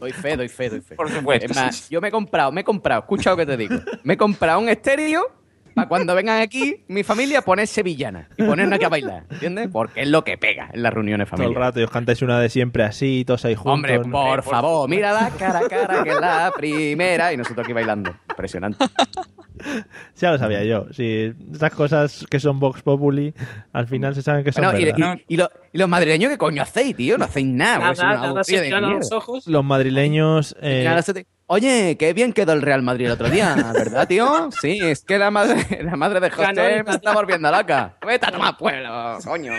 Doy fe, doy fe, doy fe. Por supuesto. Es más, yo me he comprado, me he comprado, escucha lo que te digo. Me he comprado un estéreo para cuando vengan aquí mi familia poner sevillana y ponernos aquí a bailar, ¿entiendes? Porque es lo que pega en las reuniones Todo el familiares. rato y os cantáis una de siempre así, todos ahí juntos. Hombre, ¿no? por favor, mírala cara a cara, que es la primera. Y nosotros aquí bailando. Impresionante. Ya lo sabía yo. Sí, estas cosas que son Vox Populi, al final se saben que son Bueno, y, verdad. y- y lo- y los madrileños, ¿qué coño hacéis, tío? No hacéis nada. Los mierda. ojos. Los madrileños... eh, Oye, qué bien quedó el Real Madrid el otro día, ¿verdad, tío? Sí, es que la madre, la madre de José me está volviendo loca. Vete a tomar pueblo, coño.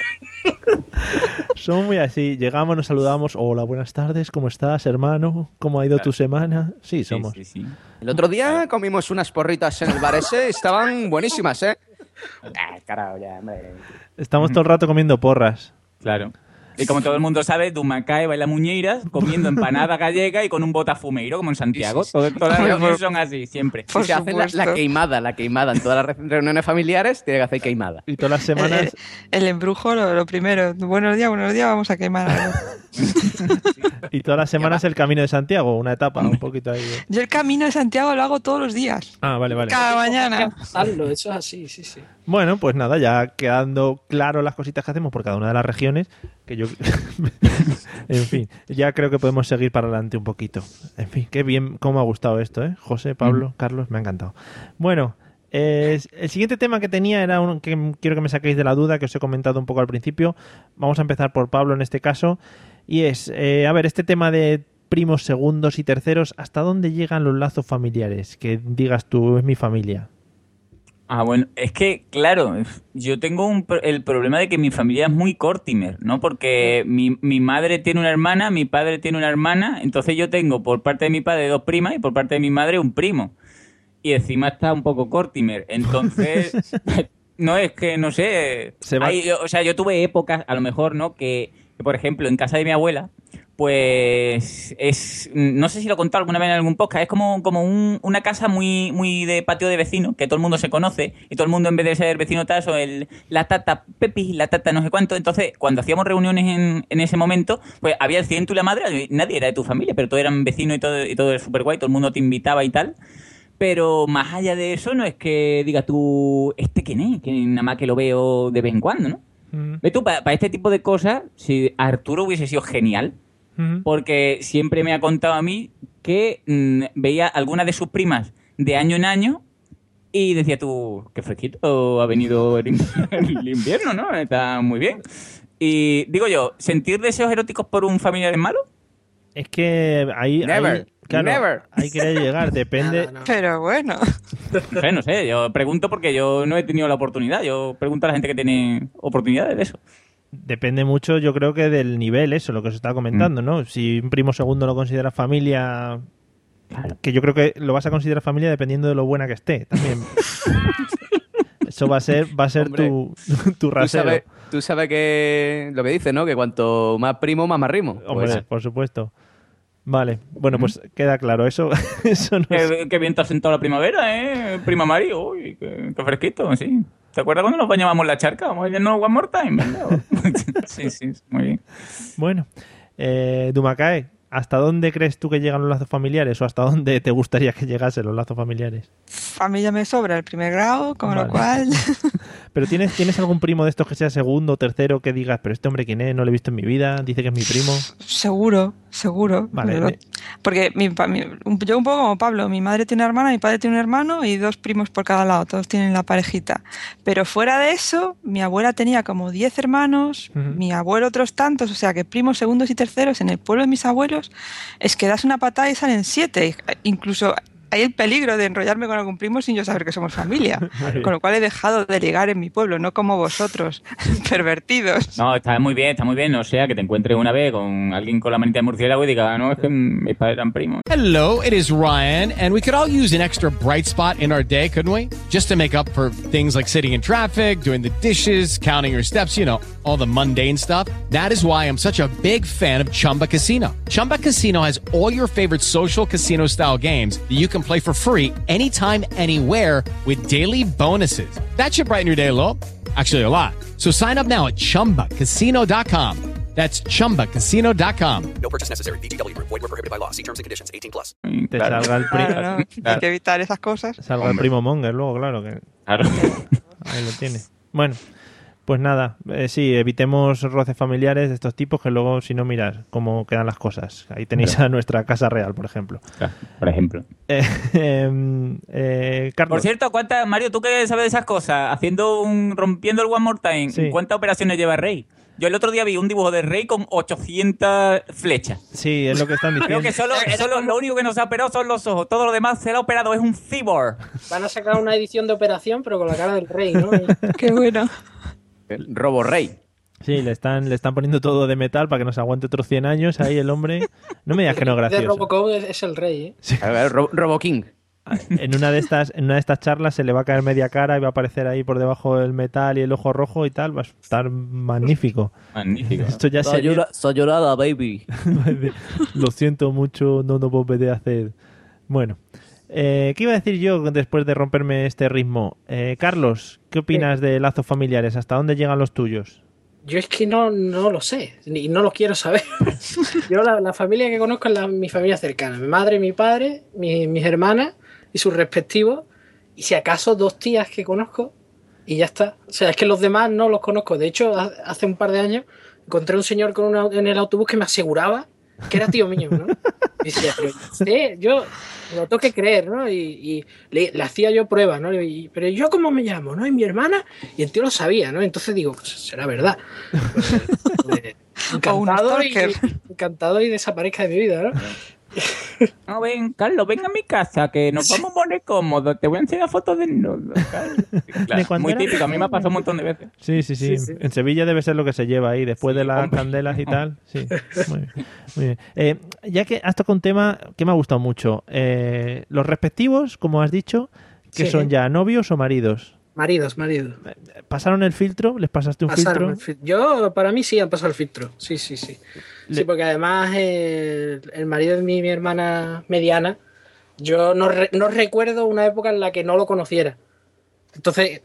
Son muy así. Llegamos, nos saludamos. Hola, buenas tardes. ¿Cómo estás, hermano? ¿Cómo ha ido tu semana? Sí, somos. Sí, sí, sí. El otro día comimos unas porritas en el bar ese, estaban buenísimas, ¿eh? Ah, carajo, ya, hombre. Estamos todo el rato comiendo porras. Claro. Y como todo el mundo sabe, Dumacae baila muñeiras comiendo empanada gallega y con un botafumeiro, como en Santiago. Todas las reuniones son así, siempre. Sí, se hace la, la queimada, la queimada. En todas las re- reuniones familiares tiene que hacer queimada. Y todas las semanas... El embrujo, lo, lo primero. Buenos días, buenos días, vamos a quemar algo. Y todas las semanas el Camino de Santiago, una etapa, un poquito ahí. de- Yo el camino de Santiago lo hago todos los días. Ah, vale, vale. Cada mañana. Pasarlo, eso es así, sí, sí. Bueno, pues nada, ya quedando claro las cositas que hacemos por cada una de las regiones, que yo... en fin, ya creo que podemos seguir para adelante un poquito. En fin, qué bien, cómo me ha gustado esto, ¿eh? José, Pablo, Carlos, me ha encantado. Bueno, eh, el siguiente tema que tenía era uno que quiero que me saquéis de la duda, que os he comentado un poco al principio. Vamos a empezar por Pablo en este caso. Y es, eh, a ver, este tema de primos, segundos y terceros, ¿hasta dónde llegan los lazos familiares? Que digas tú, es mi familia. Ah, bueno, es que, claro, yo tengo un el problema de que mi familia es muy cortimer, ¿no? Porque mi, mi madre tiene una hermana, mi padre tiene una hermana, entonces yo tengo por parte de mi padre dos primas y por parte de mi madre un primo. Y encima está un poco cortimer. Entonces, no es que, no sé, Se va- hay- o sea, yo tuve épocas, a lo mejor, ¿no? Que, que, por ejemplo, en casa de mi abuela, pues es no sé si lo he contado alguna vez en algún podcast es como, como un- una casa muy muy de patio de vecino que todo el mundo se conoce y todo el mundo en vez de ser vecino taso el la tata Pepi la tata no sé cuánto. Entonces cuando hacíamos reuniones en, en ese momento pues había el ciento y la madre nadie era de tu familia pero todos eran vecinos y todo y todo era súper guay todo el mundo te invitaba y tal. Pero más allá de eso no es que diga tú este quién es que nada más que lo veo de vez en cuando no Ve tú, para este tipo de cosas, si Arturo hubiese sido genial, porque siempre me ha contado a mí que mm, veía algunas de sus primas de año en año y decía tú, qué fresquito ha venido el, in- el invierno, ¿no? Está muy bien. Y digo yo, ¿sentir deseos eróticos por un familiar es malo? Es que ahí, Never, ahí, claro, never. ahí quería llegar, depende. Pero bueno. No sé, no sé, yo pregunto porque yo no he tenido la oportunidad. Yo pregunto a la gente que tiene oportunidades de eso. Depende mucho, yo creo que del nivel, eso, lo que os estaba comentando, Mm. ¿no? Si un primo segundo lo consideras familia, que yo creo que lo vas a considerar familia dependiendo de lo buena que esté, también. eso va a ser, va a ser Hombre, tu, tu Tú rasero. sabes, tú sabes que lo que dice, ¿no? Que cuanto más primo, más marrimo. Hombre, Pues, por supuesto. Vale, bueno, pues queda claro, eso, eso no es... Qué, bien te has sentado la primavera, ¿eh? Prima Mari, uy, qué, qué fresquito, sí. ¿Te acuerdas cuando nos bañábamos la charca? Vamos a irnos one more time, sí, sí, muy bien. Bueno, eh, Dumakae, ¿hasta dónde crees tú que llegan los lazos familiares o hasta dónde te gustaría que llegasen los lazos familiares? a mí ya me sobra el primer grado, con Vale. lo cual Pero ¿tienes, ¿tienes algún primo de estos que sea segundo o tercero que digas, pero este hombre quién es? No lo he visto en mi vida, dice que es mi primo. seguro, seguro. Vale, porque mi, yo un poco como Pablo, mi madre tiene una hermana, mi padre tiene un hermano y dos primos por cada lado, todos tienen la parejita. Pero fuera de eso, mi abuela tenía como 10 hermanos, mi abuelo otros tantos, o sea que primos, segundos y terceros en el pueblo de mis abuelos, es que das una patada y salen siete. Incluso hay el peligro de enrollarme con algún primo sin yo saber que somos familia. Con lo cual he dejado de ligar en mi pueblo, no como vosotros, pervertidos. No, está muy bien, está muy bien. No sea que te encuentres una vez con alguien con la manita de murciélago y diga, "Ah, no, es que mis padres eran primos. Hello, it is Ryan, and we could all use an extra bright spot in our day, couldn't we? Just to make up for things like sitting in traffic, doing the dishes, counting your steps, you know, all the mundane stuff. That is why I'm such a big fan of Chumba Casino. Chumba Casino has all your favorite social casino style games that you can play for free anytime, anywhere with daily bonuses. That should brighten your day a little. Actually, a lot. So sign up now at chumbacasino.com. That's chumbacasino.com. No purchase necessary. VGW Group. Void were prohibited by law. See terms and conditions. 18 plus. Te salga el, pri- Claro, ¿no? Hay que evitar esas cosas. salga el primo Monger luego, claro. Que Claro. ahí lo tiene. Bueno, pues nada, eh, sí, evitemos roces familiares de estos tipos que luego, si no, miras cómo quedan las cosas. Ahí tenéis a nuestra casa real, por ejemplo. Por ejemplo. Eh, em, eh, Carlos. Por cierto, ¿cuántas, Mario, tú que sabes de esas cosas, haciendo un, rompiendo el One More Time, Sí. ¿cuántas operaciones lleva Rey? Yo el otro día vi un dibujo de Rey con 800 flechas. Sí, es lo que están Creo diciendo. que solo, solo lo único que no se ha operado son los ojos. Todo lo demás se lo ha operado, es un cyborg. Van a sacar una edición de operación, pero con la cara del rey, ¿no? Qué bueno. Robo Rey. Sí, le están, le están poniendo todo de metal para que nos aguante otros 100 años ahí el hombre. No me digas que no es De gracioso. Robocop es, es el rey, ¿eh? Ver, Robo King. En una de estas, en una de estas charlas se le va a caer media cara y va a aparecer ahí por debajo el metal y el ojo rojo y tal. Va a estar magnífico. Magnífico. Esto ya sería... Sayonara, baby. Lo siento mucho, no lo volveré a hacer. Bueno, eh, ¿qué iba a decir yo después de romperme este ritmo? Eh, Carlos, ¿qué opinas de lazos familiares? ¿Hasta dónde llegan los tuyos? Yo es que no, no lo sé, ni no lo quiero saber. Yo la, la familia que conozco es la- mi familia cercana, mi madre, mi padre, mi- mis hermanas y sus respectivos, y si acaso dos tías que conozco, y ya está. O sea, es que los demás no los conozco. De hecho, ha- hace un par de años encontré un señor con una- en el autobús que me aseguraba que era tío mío, ¿no? Y decía, pero yo lo tengo que creer, ¿no? Y, y le, le hacía yo pruebas, ¿no? Y- pero yo cómo me llamo, ¿no? Y mi hermana, y el tío lo sabía, ¿no? Entonces digo, pues será verdad. Pues, eh, encantado, y, encantado y desaparezca de mi vida, ¿no? No, ven, Carlos, ven a mi casa, que nos vamos a poner cómodos. Te voy a enseñar fotos de Carlos. Claro, ¿De cuando muy era típico, a mí me ha pasado un montón de veces. Sí, sí, sí. Sí, sí. En Sevilla debe ser lo que se lleva ahí, después de las hombre. candelas y tal. Sí, muy bien. muy bien. Eh, ya que has tocado un tema que me ha gustado mucho. Eh, los respectivos, como has dicho, que Sí. son ya novios o maridos. Maridos, maridos. ¿Pasaron el filtro? ¿Les pasaste un Pasaron filtro? el fil- Yo, para mí sí han pasado el filtro. Sí, sí, sí. Sí, porque además eh, el marido de mi, mi hermana mediana, yo no, re- no recuerdo una época en la que no lo conociera. Entonces,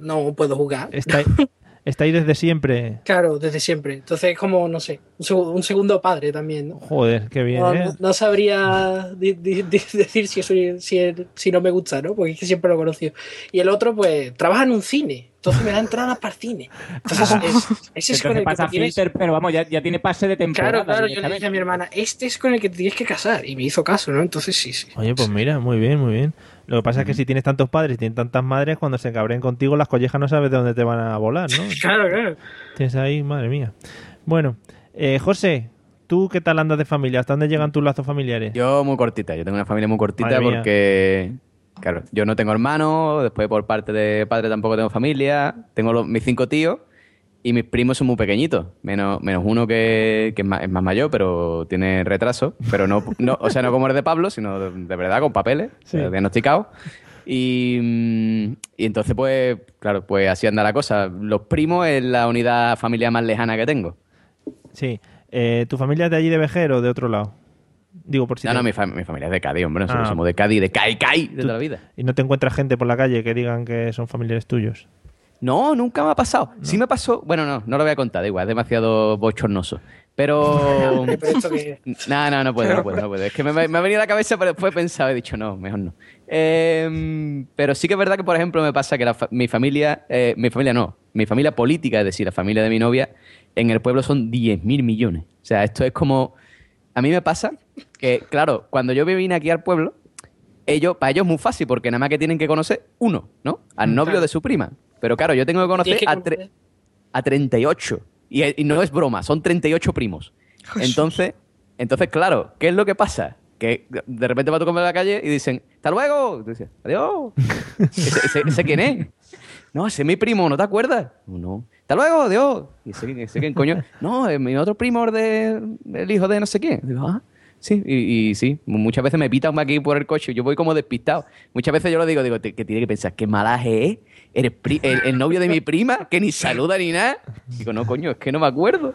no puedo jugar. Está, está ahí desde siempre. Claro, desde siempre. Entonces, es como, no sé, un, seg- un segundo padre también. ¿no? Joder, qué bien, No, ¿eh? no- no sabría di- di- di- decir si, soy- si, si no me gusta, ¿no? Porque es que siempre lo he conocido. Y el otro, pues, trabaja en un cine. Entonces me da entradas para el cine. Entonces, es- ese es con Entonces el que pasa te tienes... filter, pero vamos, ya, ya tiene pase de temporada. Claro, claro, yo le dije a mi hermana, este es con el que te tienes que casar. Y me hizo caso, ¿no? Entonces sí, sí. Oye, pues mira, muy bien, muy bien. Lo que pasa es que si tienes tantos padres y tienes tantas madres, cuando se cabren contigo, las collejas no sabes de dónde te van a volar, ¿no? Claro, claro. Tienes ahí, madre mía. Bueno, eh, José, ¿tú qué tal andas de familia? ¿Hasta dónde llegan tus lazos familiares? Yo muy cortita, yo tengo una familia muy cortita Madre mía. porque, claro, yo no tengo hermanos, después por parte de padre tampoco tengo familia, tengo los- mis cinco tíos y mis primos son muy pequeñitos, menos, menos uno que, que es, más, es más mayor, pero tiene retraso, pero no, no o sea, no como el de Pablo, sino de, de verdad con papeles, Sí. eh, diagnosticados. Y, y entonces, pues, claro, pues así anda la cosa. Los primos es la unidad familiar más lejana que tengo. Sí. Eh, ¿Tu familia es de allí de Vejer o de otro lado? Digo, por si no, te- no, mi, fam- mi familia es de Cádiz, hombre, nosotros Ah. somos de Cádiz, de Cai Cai, de toda la vida. Y no te encuentras gente por la calle que digan que son familiares tuyos. No, nunca me ha pasado. Sí me pasó, bueno, no, no lo voy a contar, da igual, es demasiado bochornoso. Pero. No, no, no puedo, no puedo, no puedo. Es que me, me ha venido a la cabeza, pero después he pensado, he dicho, no, mejor no. Eh, pero sí que es verdad que, por ejemplo, me pasa que la fa- mi familia, eh, mi familia no, mi familia política, es decir, la familia de mi novia, en el pueblo son 10.000 millones. O sea, esto es como. A mí me pasa que, claro, cuando yo vine aquí al pueblo, ellos, para ellos es muy fácil, porque nada más que tienen que conocer uno, ¿no? Al novio Claro. de su prima. Pero claro, yo tengo que conocer que a, conocer. a 38. Y, y no es broma, son 38 primos. Entonces, entonces, claro, ¿qué es lo que pasa? Que de repente va a tu comer a la calle y dicen, ¡hasta luego! Y tú dices, ¡adiós! ¿Ese, quién es? No, ese es mi primo, ¿no te acuerdas? No. ¡Hasta luego! ¡Adiós! ¿Y ese, ese quién coño? No, es mi otro primo de, el hijo de no sé quién. Digo, ah, sí, y, y sí, muchas veces me pitan aquí por el coche, yo voy como despistado. Muchas veces yo lo digo, digo, "Te- que tiene que pensar, qué malaje es, eres el, el novio de mi prima, que ni saluda ni nada. Digo, no, coño, es que no me acuerdo.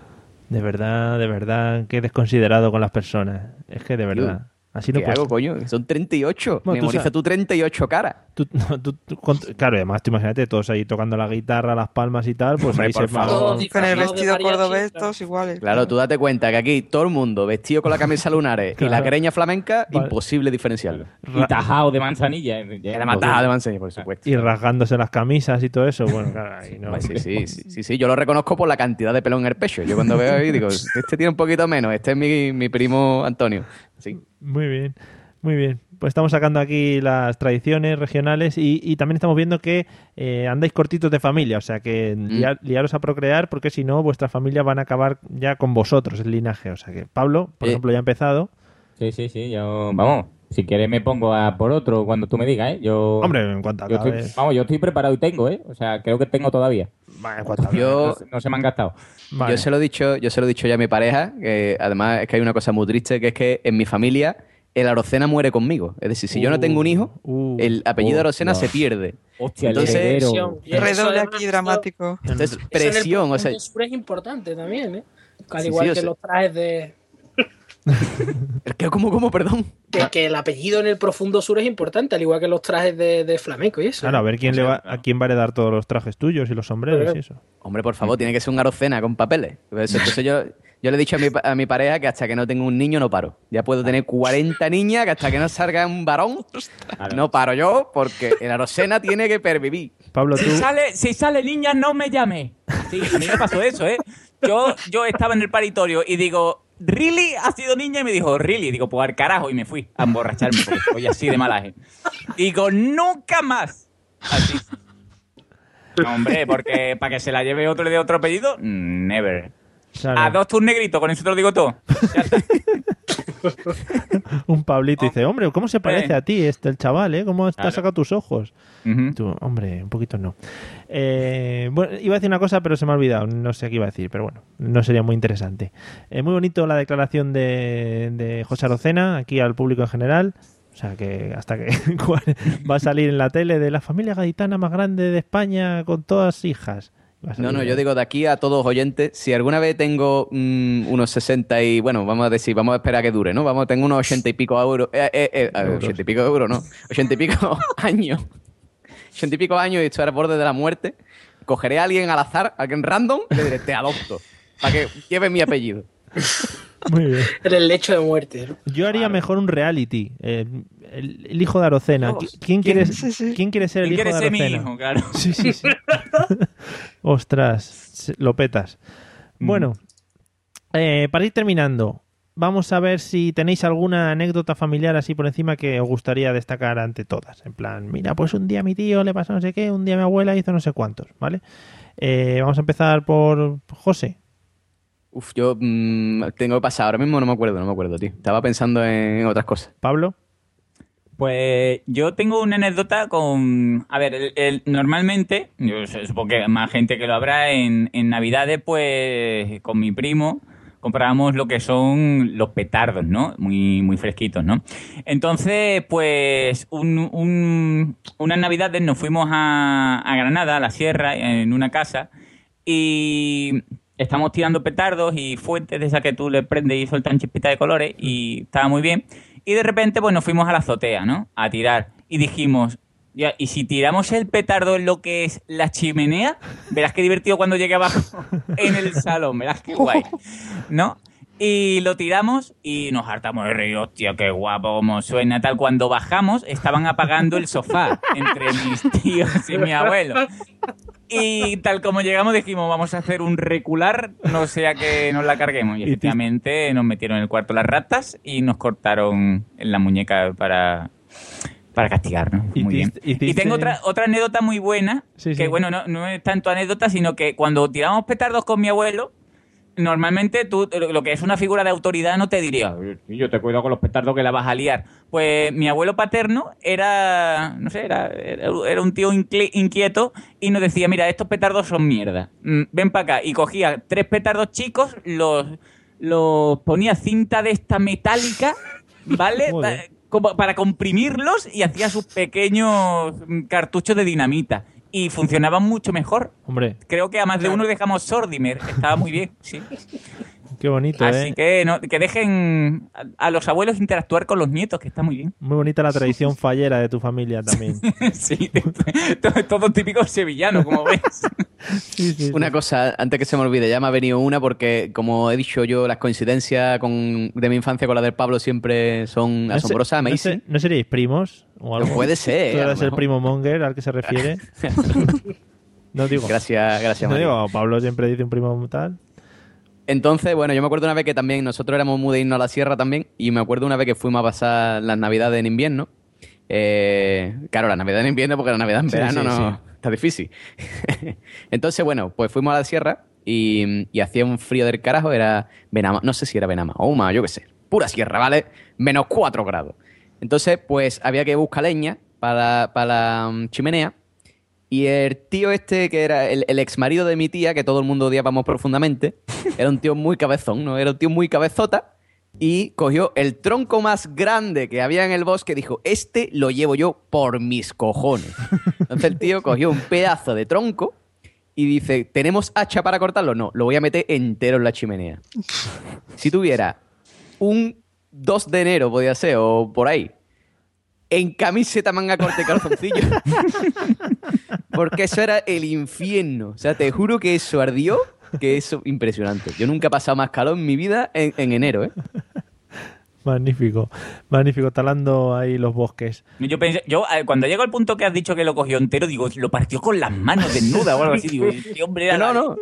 De verdad, de verdad, que desconsiderado con las personas. Es que de verdad. Así no ¿Qué puedes- hago, coño? Son 38. Bueno, tú Memoriza tú 38 caras. Tú- no, tú- tú- con- claro, además tú imagínate todos ahí tocando la guitarra, las palmas y tal, pues Hombre, ahí por se. Con el vestido cordobés, claro. todos iguales. Claro, tú date cuenta que aquí todo el mundo vestido con la camisa lunares y la greña flamenca, Vale. imposible diferenciarlo. Y tajado de manzanilla. Y la matada de Manseña, por supuesto. y rasgándose las camisas y todo eso, bueno, claro, ahí no. Sí, sí, sí, sí, sí, yo lo reconozco por la cantidad de pelo en el pecho. Yo cuando veo ahí digo, este tiene un poquito menos, este es mi, mi primo Antonio. Sí. Muy bien, muy bien. Pues estamos sacando aquí las tradiciones regionales y, y también estamos viendo que eh, andáis cortitos de familia, o sea que Mm. liar- liaros a procrear porque si no vuestras familias van a acabar ya con vosotros el linaje. O sea que Pablo, por Eh. ejemplo, ya ha empezado. Sí, sí, sí. Yo, vamos, si quieres me pongo a por otro cuando tú me digas, ¿eh? Yo, Hombre, en cuanto yo estoy, vamos, yo estoy preparado y tengo, ¿eh? O sea, creo que tengo todavía. Vale, en cuanto. Yo, No, se- no se me han gastado. Vale. yo se lo he dicho, yo se lo he dicho ya a mi pareja, que además es que hay una cosa muy triste, que es que en mi familia el Arocena muere conmigo. Es decir, si yo no tengo un hijo, Uh, el apellido uh, Arocena no. se pierde. Hostia, el Entonces-. Presión. Redoble aquí dramático. Entonces, eso en el presión, o sea, es importante también, ¿eh? Al Sí, igual sí, que sea- los trajes de... ¿qué, ¿cómo, cómo, perdón? Que, que el apellido en el profundo sur es importante, al igual que los trajes de, de flamenco y eso. Claro, a ver quién O le sea, va, a quién va a heredar todos los trajes tuyos y los sombreros y eso. Hombre, por favor, tiene que ser un Arocena con papeles. Pues, Entonces yo, yo le he dicho a mi, a mi pareja que hasta que no tenga un niño no paro. Ya puedo tener 40 niñas, que hasta que no salga un varón, no paro yo, porque el Arocena tiene que pervivir. Pablo, tú... Si sale, si sale niña, no me llame. Sí, a mí me pasó eso, ¿eh? Yo, yo estaba en el paritorio y digo, ¿really ha sido niña? Y me dijo, ¿really? Digo, pues al carajo. Y me fui a emborracharme porque soy así de malaje. Digo, nunca más. Así. No, hombre, porque para que se la lleve otro y le dé otro apellido, never. claro, Adopta un negrito, con eso te lo digo todo. Ya está. un Pablito dice, hombre, ¿cómo se parece Eh. a ti este el chaval, eh? ¿Cómo te has sacado tus ojos? Tú, hombre, un poquito no. Eh, bueno, iba a decir una cosa, pero se me ha olvidado. No sé qué iba a decir, pero bueno, no sería muy interesante. Eh, muy bonito la declaración de, de José Arocena, aquí al público en general. O sea, que hasta que va a salir en la tele de la familia gaditana más grande de España con todas hijas. No, no, yo digo de aquí a todos oyentes, si alguna vez tengo mm, unos 60 y, bueno, vamos a decir, vamos a esperar a que dure, ¿no? Vamos, tengo unos 80 y pico euros, eh, eh, eh. 80 y pico euros, ¿no? 80 y pico años. 80 y pico años y estoy al borde de la muerte. Cogeré a alguien al azar, a alguien random, y le diré, te adopto, para que lleve mi apellido. Muy bien. En el lecho de muerte. ¿no? Yo haría mejor un reality. eh, el, el hijo de Arocena. ¿Quién, quiere, Sí, sí. ¿Quién quiere ser el ¿Quién hijo quiere de ser mi Arocena? hijo? Claro. Sí, sí, sí. Ostras, lo petas. Mm. Bueno, eh, para ir terminando, vamos a ver si tenéis alguna anécdota familiar así por encima que os gustaría destacar ante todas. En plan, mira, pues un día a mi tío le pasó no sé qué, un día mi abuela hizo no sé cuántos, ¿vale? Eh, vamos a empezar por José. Uf, yo mm, tengo que pasar, ahora mismo no me acuerdo, no me acuerdo, tío. Estaba pensando en otras cosas. Pablo. Pues yo tengo una anécdota con... A ver, el- el- normalmente, yo supongo que más gente que lo habrá, en, en Navidades, pues con mi primo comprábamos lo que son los petardos, ¿no? Muy, muy fresquitos, ¿no? Entonces, pues un, un- unas Navidades nos fuimos a, a Granada, a la sierra, en una casa, y estamos tirando petardos y fuentes de esas que tú le prendes y sueltan chispitas de colores y estaba muy bien. Y de repente pues nos fuimos a la azotea, ¿no? A tirar. Y dijimos, ya, y si tiramos el petardo en lo que es la chimenea, verás qué divertido cuando llegue abajo en el salón, verás qué guay, ¿no? Y lo tiramos y nos hartamos de reír, hostia, qué guapo como suena tal. Cuando bajamos estaban apagando el sofá entre mis tíos y mi abuelo. Y tal como llegamos dijimos, vamos a hacer un recular, no sea que nos la carguemos. Y efectivamente nos metieron en el cuarto las ratas y nos cortaron en la muñeca para, para castigarnos. Y Muy bien. Y tengo otra, otra anécdota muy buena, Sí, que sí. bueno, no, no es tanto anécdota, sino que cuando tiramos petardos con mi abuelo, normalmente tú, lo que es una figura de autoridad no te diría, "Sí, yo te cuido con los petardos que la vas a liar. Pues mi abuelo paterno era, no sé, era, era, un tío inquieto y nos decía, mira, estos petardos son mierda, Mm, ven para acá. Y cogía tres petardos chicos, los, los ponía cinta de esta metálica, ¿vale? Como para comprimirlos y hacía sus pequeños mm, cartuchos de dinamita. Y funcionaban mucho mejor. Hombre, Creo que a más de uno dejamos Sordimer. Estaba muy bien, sí. qué bonito, Así ¿eh? que, no, que dejen a, a los abuelos interactuar con los nietos, que está muy bien. Muy bonita la tradición fallera de tu familia también. sí, todo, todo típico sevillano, como ves. Una cosa, antes que se me olvide, ya me ha venido una porque, como he dicho yo, las coincidencias con, de mi infancia con la del Pablo siempre son ¿No asombrosas, no, ¿No seríais primos? O algo? Puede ser, ¿Tú eres el primo Monger al que se refiere? no digo. Gracias, gracias, No Mario. digo, Pablo siempre dice un primo tal. Entonces, bueno, yo me acuerdo una vez que también nosotros éramos muy de irnos a la sierra también y me acuerdo una vez que fuimos a pasar las navidades en invierno. Eh, claro, la navidad en invierno porque la navidad en verano sí, no sí. está difícil. Entonces, bueno, pues fuimos a la sierra y, y hacía un frío del carajo, era Benama, no sé si era Benama o Uma, yo qué sé, pura sierra, ¿vale? Menos 4 grados. Entonces, pues había que buscar leña para, para la mm, chimenea y el tío este, que era el, el ex marido de mi tía, que todo el mundo odiábamos profundamente, era un tío muy cabezón, ¿no? Era un tío muy cabezota. Y cogió el tronco más grande que había en el bosque y dijo, este lo llevo yo por mis cojones. Entonces el tío cogió un pedazo de tronco y dice, ¿tenemos hacha para cortarlo? No, lo voy a meter entero en la chimenea. Si tuviera un 2 de enero, podía ser, o por ahí, en camiseta, manga corta y calzoncillo. Porque eso era el infierno. O sea, te juro que eso ardió, que eso impresionante. Yo nunca he pasado más calor en mi vida en, en enero, ¿eh? Magnífico, magnífico, talando ahí los bosques. Yo pensé, yo eh, cuando llego al punto que has dicho que lo cogió entero, digo, lo partió con las manos desnudas o algo así. Digo, este hombre era No, la- no.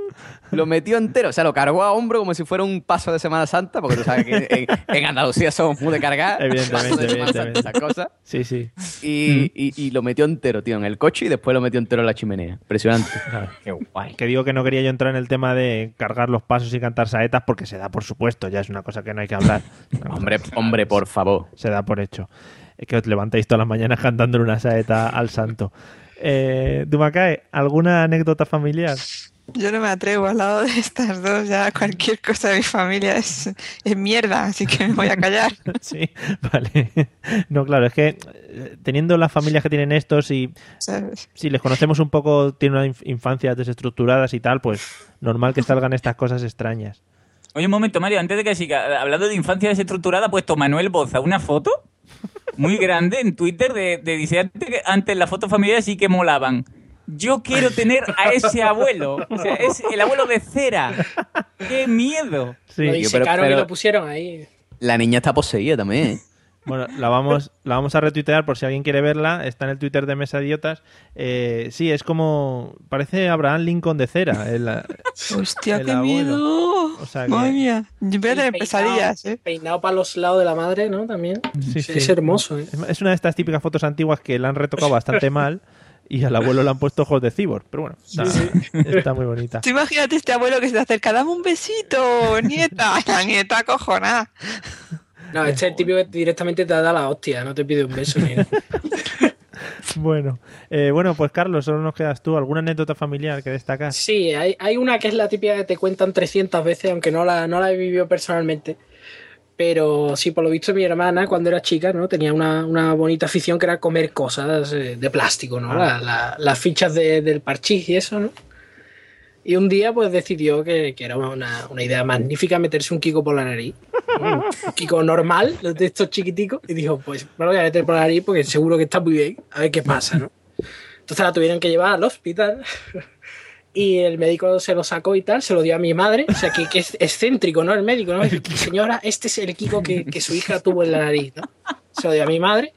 Lo metió entero, o sea, lo cargó a hombro como si fuera un paso de Semana Santa, porque tú sabes que en, en Andalucía somos muy de cargar. Evidentemente, de evidentemente. esas cosas. Sí, sí. Y, y- y lo metió entero, tío, en el coche y después lo metió entero en la chimenea. Impresionante. Qué guay. Que digo que no quería yo entrar en el tema de cargar los pasos y cantar saetas porque se da por supuesto, ya es una cosa que no hay que hablar. Hombre, hombre, por favor. Se da por hecho. Es que os levantáis todas las mañanas cantándole una saeta al santo. Eh, Dumacae, ¿alguna anécdota familiar? Yo no me atrevo al lado de estas dos, ya cualquier cosa de mi familia es, es mierda, así que me voy a callar. Sí, vale. No, claro, es que eh, teniendo las familias que tienen estos y ¿sabes? si les conocemos un poco, tienen una inf- infancias desestructuradas y tal, pues normal que salgan estas cosas extrañas. Oye, un momento, Mario, antes de que siga, hablando de infancia desestructurada, ha puesto Manuel Boza una foto muy grande en Twitter de, de dice antes, que- antes las fotos familiares sí que molaban. Yo quiero tener a ese abuelo. O sea, es el abuelo de cera. ¡Qué miedo! Sí. lo pero- pero- lo pusieron ahí. La niña está poseída también, ¿eh? Bueno, la vamos, la vamos a retuitear por si alguien quiere verla. Está en el Twitter de Mesa Idiotas. Eh, sí, es como. Parece Abraham Lincoln de cera. el- Hostia, El qué abuelo. miedo. O sea que- Madre mía. Yo voy a tener Peinado- pesadillas, ¿eh? Peinado para los lados de la madre, ¿no? También. Sí, es sí. hermoso, ¿eh? Es- Es una de estas típicas fotos antiguas que la han retocado bastante mal y al abuelo le han puesto ojos de cibor. Pero bueno, está, está muy bonita. Tú imagínate este abuelo que se te acerca, dame un besito, nieta. La nieta cojonada. No, este es el típico que directamente te da la hostia, no te pide un beso ni. Bueno, eh, bueno, pues Carlos, solo nos quedas tú. ¿Alguna anécdota familiar que destacas? Sí, hay, hay una que es la típica que te cuentan 300 veces, aunque no la, no la he vivido personalmente. Pero sí, por lo visto, mi hermana, cuando era chica, ¿no? Tenía una, una bonita afición que era comer cosas eh, de plástico, ¿no? La- la- las fichas de- del parchís y eso, ¿no? Y un día, pues decidió que, que era una, una idea magnífica meterse un Kiko por la nariz. Un Kiko normal, de estos chiquiticos. Y dijo, pues me lo voy a meter por la nariz porque seguro que está muy bien. A ver qué pasa, ¿no? Entonces la tuvieron que llevar al hospital. Y el médico se lo sacó y tal, se lo dio a mi madre. O sea, que, que es excéntrico, ¿no? El médico, ¿no? Señora, este es el Kiko que, que su hija tuvo en la nariz, ¿no? Se lo dio a mi madre.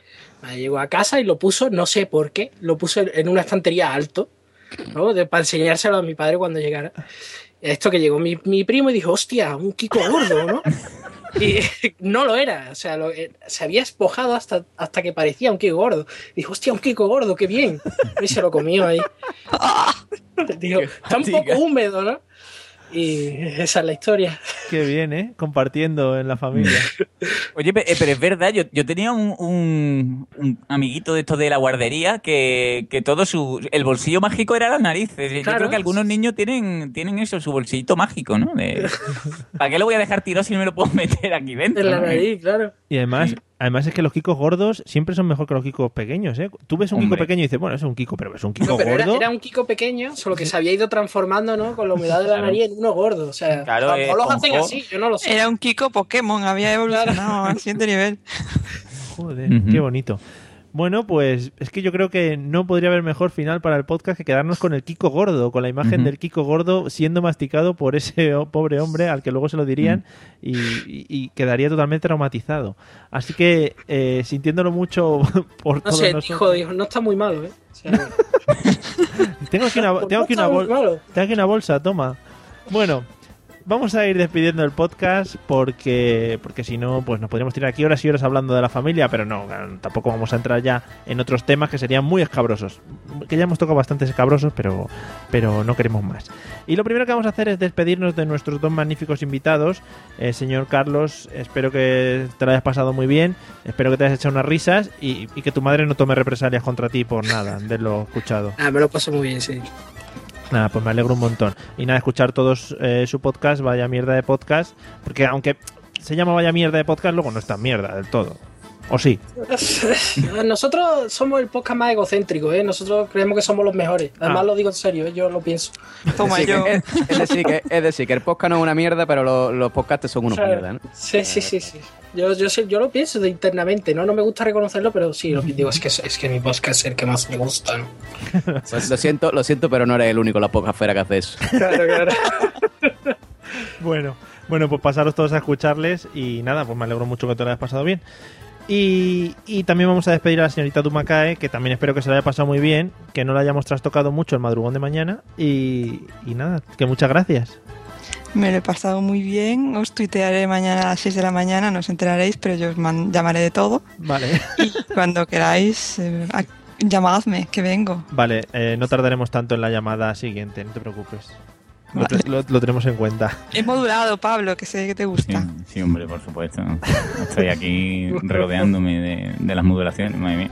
Llegó a casa y lo puso, no sé por qué, lo puso en una estantería alto, ¿no? De- para enseñárselo a mi padre cuando llegara. Esto que llegó mi, mi primo y dijo, hostia, un Kiko gordo, ¿no? Y no lo era, o sea, lo- eh, se había espojado hasta, hasta que parecía un Kiko gordo. Dijo, hostia, un Kiko gordo, qué bien. Y se lo comió ahí. Dijo, está un poco húmedo, ¿no? Y esa es la historia. Qué bien, ¿eh? Compartiendo en la familia. Oye, eh, pero es verdad, yo, yo tenía un, un- un amiguito de estos de la guardería que, que todo su... El bolsillo mágico era las narices. Yo Claro. creo que algunos niños tienen, tienen eso, su bolsillito mágico, ¿no? De- ¿Para qué lo voy a dejar tirado si no me lo puedo meter aquí dentro? En la no? nariz, claro. Y además, además es que los kikos gordos siempre son mejor que los kikos pequeños, ¿eh? Tú ves un kiko pequeño y dices, bueno, es un kiko, pero es un kiko No, pero era, gordo. era un Kiko pequeño, solo que se había ido transformando, ¿no? Con la humedad de la Claro. nariz en uno gordo. O sea, Claro, eh, los hacen así, yo no lo sé. Era un Kiko Pokémon, había evolucionado al siguiente nivel. Joder, qué bonito. Bueno, pues es que yo creo que no podría haber mejor final para el podcast que quedarnos con el Kiko gordo, con la imagen del Kiko gordo siendo masticado por ese pobre hombre al que luego se lo dirían y, y- y quedaría totalmente traumatizado. Así que, eh, sintiéndolo mucho por No todos sé, nosotros- dijo, no está muy malo, ¿eh? O sea, Tengo aquí una, tengo aquí una, bol- tengo aquí una bolsa, toma. Bueno, vamos a ir despidiendo el podcast porque, porque si no, pues nos podríamos tirar aquí horas y horas hablando de la familia, pero no, tampoco vamos a entrar ya en otros temas que serían muy escabrosos. Que ya hemos tocado bastantes escabrosos, pero, pero no queremos más. Y lo primero que vamos a hacer es despedirnos de nuestros dos magníficos invitados. Eh, señor Carlos, espero que te lo hayas pasado muy bien, espero que te hayas echado unas risas y, y que tu madre no tome represalias contra ti por nada de lo escuchado. Ah, me lo paso muy bien, sí. Nada, pues me alegro un montón. Y nada, escuchar todos eh, su podcast, vaya mierda de podcast, porque aunque se llama vaya mierda de podcast, luego no es tan mierda del todo. ¿O sí? Nosotros somos el podcast más egocéntrico, ¿eh? Nosotros creemos que somos los mejores. Además Ah. lo digo en serio, ¿eh? yo lo pienso. Toma Sí, yo. es, es decir, que, es decir, que el podcast no es una mierda, pero lo- los podcasts son unos Claro. mierda, ¿no? Sí, sí, sí, sí. Yo, yo, sé- yo lo pienso de internamente, ¿no? No me gusta reconocerlo, pero sí, lo digo, es que, es que mi podcast es el que más me gusta, ¿no? Pues lo siento, lo siento, pero no eres el único la podcastfera que hace eso. Claro, claro. Bueno, bueno, pues pasaros todos a escucharles y nada, pues me alegro mucho que te lo hayas pasado bien. Y, y también vamos a despedir a la señorita Dumakae, que también espero que se lo haya pasado muy bien, que no la hayamos trastocado mucho el madrugón de mañana. Y, y nada, que muchas gracias. Me lo he pasado muy bien. Os tuitearé mañana a las 6 de la mañana, no os enteraréis, pero yo os man- llamaré de todo. Vale, Y cuando queráis, eh, llamadme, que vengo. vale, eh, no tardaremos tanto en la llamada siguiente, no te preocupes. Lo, Vale. te- lo- lo tenemos en cuenta. He modulado, Pablo, que sé que te gusta. sí, hombre, por supuesto. Estoy aquí regodeándome de, de las modulaciones, madre mía.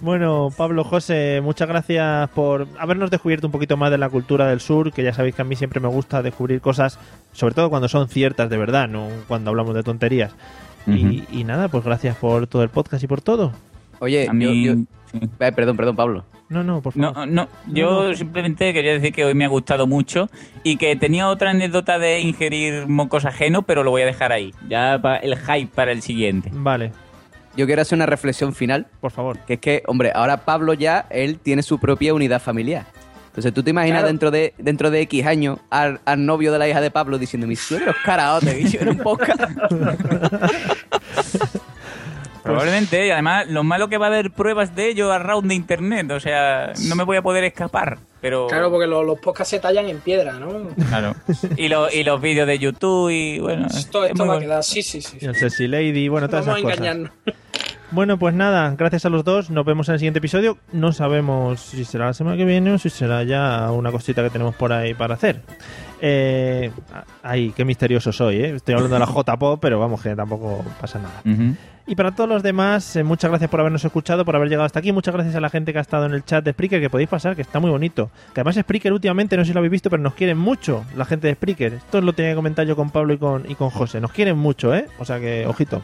Bueno, Pablo, José, muchas gracias por habernos descubierto un poquito más de la cultura del sur, que ya sabéis que a mí siempre me gusta descubrir cosas, sobre todo cuando son ciertas de verdad, no cuando hablamos de tonterías. y, y nada, pues gracias por todo el podcast y por todo. Oye, A mí- yo, yo- sí. Perdón, perdón, Pablo. No, no, por favor. No, no, yo No, no. simplemente quería decir que hoy me ha gustado mucho y que tenía otra anécdota de ingerir mocos ajenos, pero lo voy a dejar ahí. Ya para el hype para el siguiente. Vale, Yo quiero hacer una reflexión final, por favor. que es que, hombre, ahora Pablo ya, él tiene su propia unidad familiar. Entonces, ¿tú te imaginas Claro. dentro de dentro de X años al, al novio de la hija de Pablo diciendo, mi suegro es karaoke, y yo era un podcast? Probablemente, y además lo malo que va a haber pruebas de ello a round de internet, o sea, no me voy a poder escapar, pero... Claro, porque los, los podcasts se tallan en piedra, ¿no? Claro. Y, lo- y los vídeos de YouTube y bueno... Esto, es esto va a quedar, sí, sí, sí. Y el Sexy Lady, bueno, todas Vamos a esas cosas. engañarnos. Bueno, pues nada, gracias a los dos. Nos vemos en el siguiente episodio. No sabemos si será la semana que viene o si será ya una cosita que tenemos por ahí para hacer. Eh, ay, qué misterioso soy, ¿eh? Estoy hablando de la J-Pop, pero vamos, que tampoco pasa nada. Y para todos los demás, eh, muchas gracias por habernos escuchado, por haber llegado hasta aquí. Muchas gracias a la gente que ha estado en el chat de Spreaker, que podéis pasar, que está muy bonito. Que además Spreaker últimamente, no sé si lo habéis visto, pero nos quieren mucho la gente de Spreaker. Esto lo tenía que comentar yo con Pablo y con, y con José. Nos quieren mucho, ¿eh? O sea que, ojito.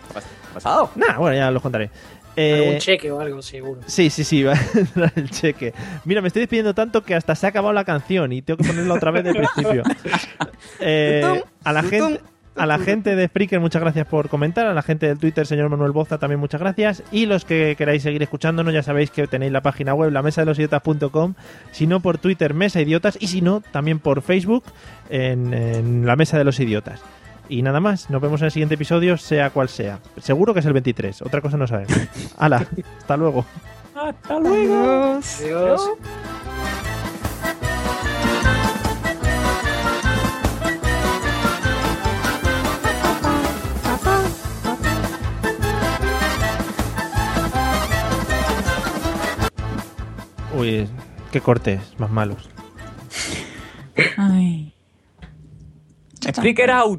¿Pasado? Nah, bueno, ya los contaré. Eh, Algún cheque o algo, seguro. Sí, sí, sí, va a entrar el cheque. Mira, me estoy despidiendo tanto que hasta se ha acabado la canción y tengo que ponerla otra vez del principio. Eh, a la gente A la gente de Spreaker, muchas gracias por comentar. A la gente del Twitter, señor Manuel Boza, también muchas gracias. Y los que queráis seguir escuchándonos, ya sabéis que tenéis la página web, la mesa de los idiotas.com. Si no, por Twitter, Mesa Idiotas. Y si no, también por Facebook, en, en la mesa de los idiotas. Y nada más, nos vemos en el siguiente episodio, sea cual sea. Seguro que es el 23, otra cosa no sabemos. Hala, hasta luego. Hasta luego. Adiós. Uy, qué cortes más malos. Ay. Speaker out.